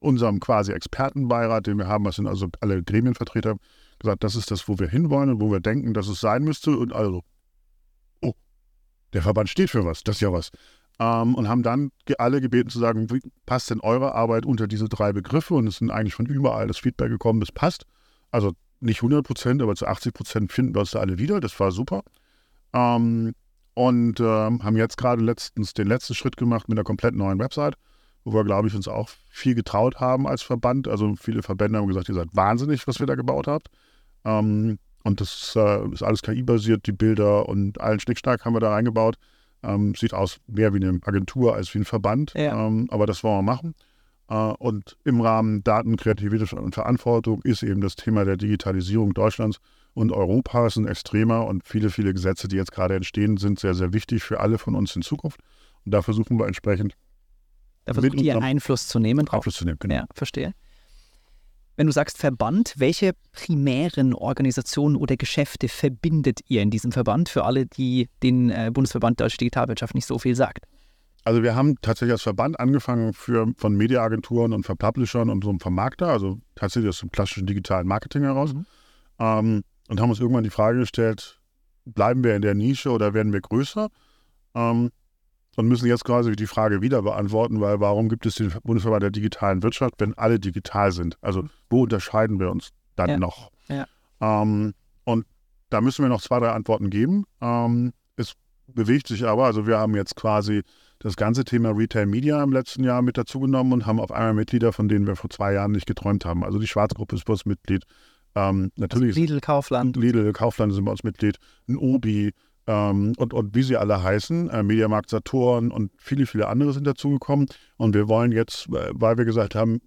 unserem quasi Expertenbeirat, den wir haben, das sind also alle Gremienvertreter, gesagt, das ist das, wo wir hinwollen und wo wir denken, dass es sein müsste. Und also, oh, der Verband steht für was, das ist ja was. Ähm, und haben dann alle gebeten zu sagen, wie passt denn eure Arbeit unter diese drei Begriffe? Und es sind eigentlich von überall das Feedback gekommen, es passt. Also nicht 100 Prozent, aber zu 80 Prozent finden wir uns da alle wieder. Das war super. Ähm, und äh, haben jetzt gerade letztens den letzten Schritt gemacht mit einer komplett neuen Website wo wir, glaube ich, uns auch viel getraut haben als Verband. Also viele Verbände haben gesagt, ihr seid wahnsinnig, was wir da gebaut habt. Ähm, und das äh, ist alles KI-basiert, die Bilder und allen Schnickschnack haben wir da reingebaut. Ähm, sieht aus mehr wie eine Agentur als wie ein Verband, Ja. ähm, aber das wollen wir machen. Äh, und im Rahmen Daten, Kreativität und Verantwortung ist eben das Thema der Digitalisierung Deutschlands und Europas ein extremer und viele, viele Gesetze, die jetzt gerade entstehen, sind sehr, sehr wichtig für alle von uns in Zukunft. Und da versuchen wir entsprechend Da versucht ihr Einfluss zu nehmen drauf. Einfluss zu nehmen. Genau. Ja, verstehe. Wenn du sagst Verband, welche primären Organisationen oder Geschäfte verbindet ihr in diesem Verband für alle, die den äh, Bundesverband Deutsche Digitalwirtschaft nicht so viel sagt? Also wir haben tatsächlich als Verband angefangen für, von Mediaagenturen und von Publishern und so einem Vermarkter, also tatsächlich aus dem klassischen digitalen Marketing heraus. Mhm. Ähm, und haben uns irgendwann die Frage gestellt, bleiben wir in der Nische oder werden wir größer? Ähm, und müssen jetzt quasi die Frage wieder beantworten, weil warum gibt es den Bundesverband der digitalen Wirtschaft, wenn alle digital sind? Also wo unterscheiden wir uns dann Ja. noch? Ja. Ähm, und da müssen wir noch zwei, drei Antworten geben. Ähm, es bewegt sich aber, also wir haben jetzt quasi das ganze Thema Retail Media im letzten Jahr mit dazugenommen und haben auf einmal Mitglieder, von denen wir vor zwei Jahren nicht geträumt haben. Also die Schwarzgruppe ist bei uns Mitglied. Ähm, natürlich ist Lidl, Kaufland. Lidl, Kaufland sind bei uns Mitglied, ein Obi ähm, und, und wie sie alle heißen, äh, Mediamarkt Saturn und viele, viele andere sind dazugekommen. Und wir wollen jetzt, äh, weil wir gesagt haben,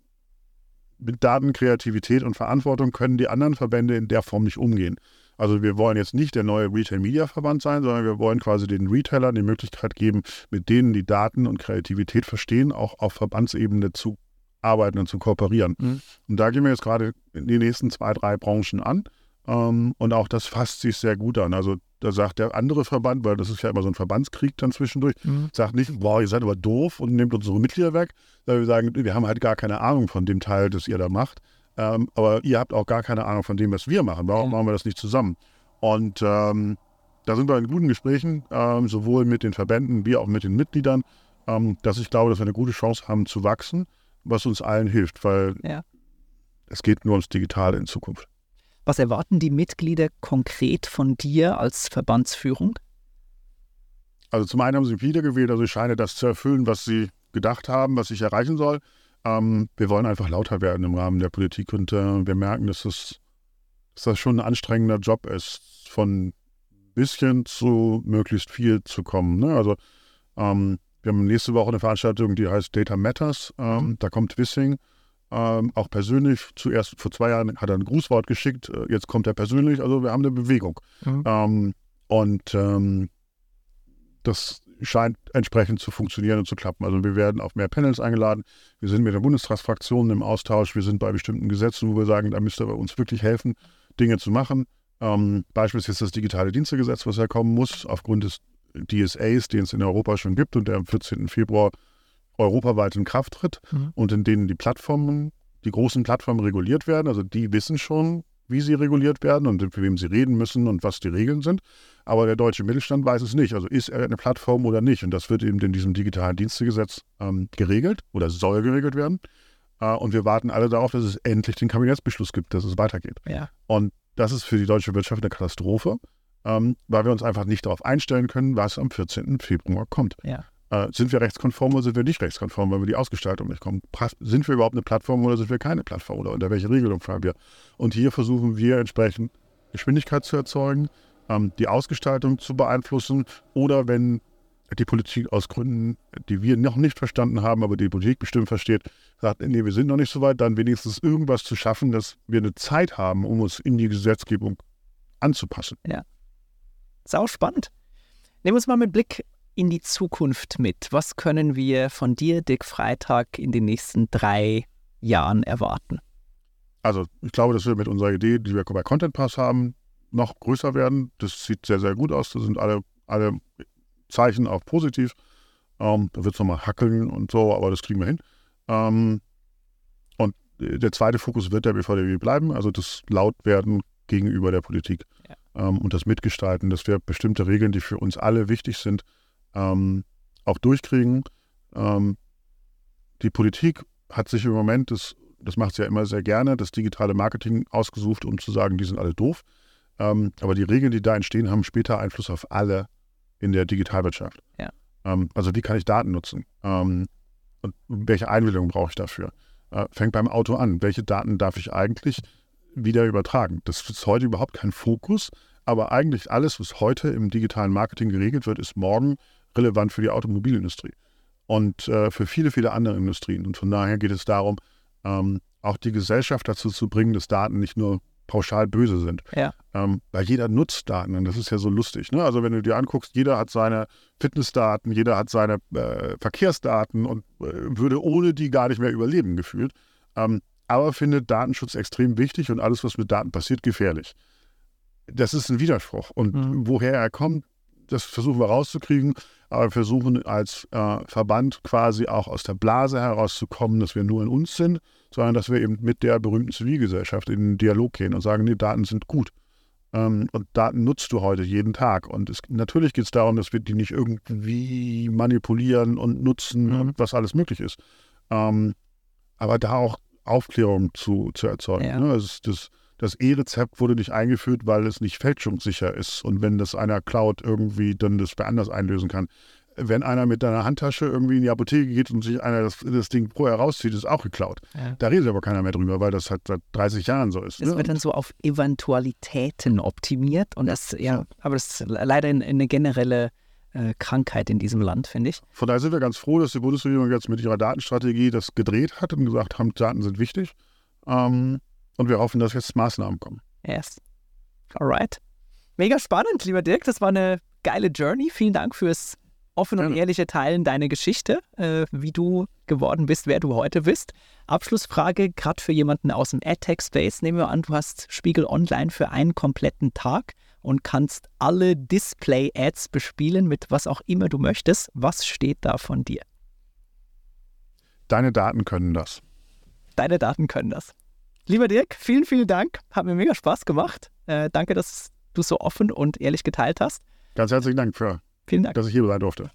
mit Daten, Kreativität und Verantwortung können die anderen Verbände in der Form nicht umgehen. Also wir wollen jetzt nicht der neue Retail-Media-Verband sein, sondern wir wollen quasi den Retailern die Möglichkeit geben, mit denen die Daten und Kreativität verstehen, auch auf Verbandsebene zu arbeiten und zu kooperieren. Mhm. Und da gehen wir jetzt gerade in die nächsten zwei, drei Branchen an. Ähm, und auch das fasst sich sehr gut an. Also da sagt der andere Verband, weil das ist ja immer so ein Verbandskrieg dann zwischendurch, Mhm. sagt nicht, wow, ihr seid aber doof und nehmt unsere Mitglieder weg, sondern wir sagen, wir haben halt gar keine Ahnung von dem Teil, das ihr da macht. Ähm, aber ihr habt auch gar keine Ahnung von dem, was wir machen. Warum Ja. machen wir das nicht zusammen? Und ähm, da sind wir in guten Gesprächen, ähm, sowohl mit den Verbänden wie auch mit den Mitgliedern, ähm, dass ich glaube, dass wir eine gute Chance haben zu wachsen, was uns allen hilft, weil Ja. es geht nur ums Digitale in Zukunft. Was erwarten die Mitglieder konkret von dir als Verbandsführung? Also zum einen haben sie wieder gewählt, also ich scheine das zu erfüllen, was sie gedacht haben, was ich erreichen soll. Ähm, wir wollen einfach lauter werden im Rahmen der Politik und äh, wir merken, dass, es, dass das schon ein anstrengender Job ist, von bisschen zu möglichst viel zu kommen. Ne? Also ähm, wir haben nächste Woche eine Veranstaltung, die heißt Data Matters. Ähm, Da kommt Wissing ähm, auch persönlich. Zuerst vor zwei Jahren hat er ein Grußwort geschickt, äh, jetzt kommt er persönlich. Also wir haben eine Bewegung. Mhm. Ähm, und ähm, das scheint entsprechend zu funktionieren und zu klappen. Also wir werden auf mehr Panels eingeladen. Wir sind mit der Bundestagsfraktion im Austausch. Wir sind bei bestimmten Gesetzen, wo wir sagen, da müsst ihr uns wirklich helfen, Dinge zu machen. Ähm, beispielsweise das digitale Dienstegesetz, was ja kommen muss, aufgrund des DSAs, den es in Europa schon gibt und der am 14. Februar europaweit in Kraft tritt Mhm. und in denen die Plattformen, die großen Plattformen reguliert werden. Also die wissen schon, wie sie reguliert werden und mit wem sie reden müssen und was die Regeln sind. Aber der deutsche Mittelstand weiß es nicht. Also ist er eine Plattform oder nicht? Und das wird eben in diesem digitalen Dienstegesetz ähm, geregelt oder soll geregelt werden. Äh, und wir warten alle darauf, dass es endlich den Kabinettsbeschluss gibt, dass es weitergeht. Ja. Und das ist für die deutsche Wirtschaft eine Katastrophe, ähm, weil wir uns einfach nicht darauf einstellen können, was am 14. Februar kommt. Ja. Äh, sind wir rechtskonform oder sind wir nicht rechtskonform, weil wir die Ausgestaltung nicht kommen? Sind wir überhaupt eine Plattform oder sind wir keine Plattform? Oder unter welche Regelung fallen wir? Und hier versuchen wir entsprechend Geschwindigkeit zu erzeugen, ähm, die Ausgestaltung zu beeinflussen oder wenn die Politik aus Gründen, die wir noch nicht verstanden haben, aber die Politik bestimmt versteht, sagt, nee, wir sind noch nicht so weit, dann wenigstens irgendwas zu schaffen, dass wir eine Zeit haben, um uns in die Gesetzgebung anzupassen. Sau spannend. Nehmen wir uns mal mit Blick in die Zukunft mit. Was können wir von dir, Dick Freitag, in den nächsten drei Jahren erwarten? Also ich glaube, dass wir mit unserer Idee, die wir bei Content Pass haben, noch größer werden. Das sieht sehr, sehr gut aus. Da sind alle, alle Zeichen auch positiv. Ähm, da wird es nochmal hackeln und so, aber das kriegen wir hin. Ähm, und der zweite Fokus wird der BVDW bleiben, also das Lautwerden gegenüber der Politik Ja. ähm, und das Mitgestalten, dass wir bestimmte Regeln, die für uns alle wichtig sind, ähm, auch durchkriegen. Ähm, die Politik hat sich im Moment, das, das macht sie ja immer sehr gerne, das digitale Marketing ausgesucht, um zu sagen, die sind alle doof. Ähm, aber die Regeln, die da entstehen, haben später Einfluss auf alle in der Digitalwirtschaft. Ja. Ähm, also wie kann ich Daten nutzen? Ähm, und welche Einwilligung brauche ich dafür? Äh, fängt beim Auto an. Welche Daten darf ich eigentlich wieder übertragen? Das ist heute überhaupt kein Fokus, aber eigentlich alles, was heute im digitalen Marketing geregelt wird, ist morgen relevant für die Automobilindustrie und äh, für viele, viele andere Industrien. Und von daher geht es darum, ähm, auch die Gesellschaft dazu zu bringen, dass Daten nicht nur pauschal böse sind. Ja. Ähm, weil jeder nutzt Daten und das ist ja so lustig. Ne? Also wenn du dir anguckst, jeder hat seine Fitnessdaten, jeder hat seine äh, Verkehrsdaten und äh, würde ohne die gar nicht mehr überleben gefühlt. Ähm, aber findet Datenschutz extrem wichtig und alles, was mit Daten passiert, gefährlich. Das ist ein Widerspruch. Und Mhm. woher er kommt, das versuchen wir rauszukriegen, aber wir versuchen als äh, Verband quasi auch aus der Blase herauszukommen, dass wir nur in uns sind, sondern dass wir eben mit der berühmten Zivilgesellschaft in den Dialog gehen und sagen, nee, Daten sind gut. Ähm, und Daten nutzt du heute jeden Tag. Und es, natürlich geht es darum, dass wir die nicht irgendwie manipulieren und nutzen Mhm. und was alles möglich ist. Ähm, aber da auch Aufklärung zu, zu erzeugen. Ja. Ne? Das, das, das E-Rezept wurde nicht eingeführt, weil es nicht fälschungssicher ist. Und wenn das einer klaut, irgendwie dann das bei anders einlösen kann. Wenn einer mit deiner Handtasche irgendwie in die Apotheke geht und sich einer das, das Ding vorher rauszieht, ist auch geklaut. Ja. Da redet aber keiner mehr drüber, weil das halt seit 30 Jahren so ist. Das ne? wird dann so auf Eventualitäten optimiert und das, ja, aber das ist leider eine, eine generelle äh, Krankheit in diesem Land, finde ich. Von daher sind wir ganz froh, dass die Bundesregierung jetzt mit ihrer Datenstrategie das gedreht hat und gesagt haben, Daten sind wichtig. Ähm, und wir hoffen, dass jetzt Maßnahmen kommen. Yes. Alright. Mega spannend, lieber Dirk. Das war eine geile Journey. Vielen Dank fürs offen und ehrliche Teilen deiner Geschichte, äh, wie du geworden bist, wer du heute bist. Abschlussfrage, gerade für jemanden aus dem AdTech-Space. Nehmen wir an, du hast Spiegel Online für einen kompletten Tag und kannst alle Display-Ads bespielen mit was auch immer du möchtest. Was steht da von dir? Deine Daten können das. Deine Daten können das. Lieber Dirk, vielen, vielen Dank. Hat mir mega Spaß gemacht. Äh, danke, dass du so offen und ehrlich geteilt hast. Ganz herzlichen Dank, für, Vielen Dank. dass ich hier sein durfte.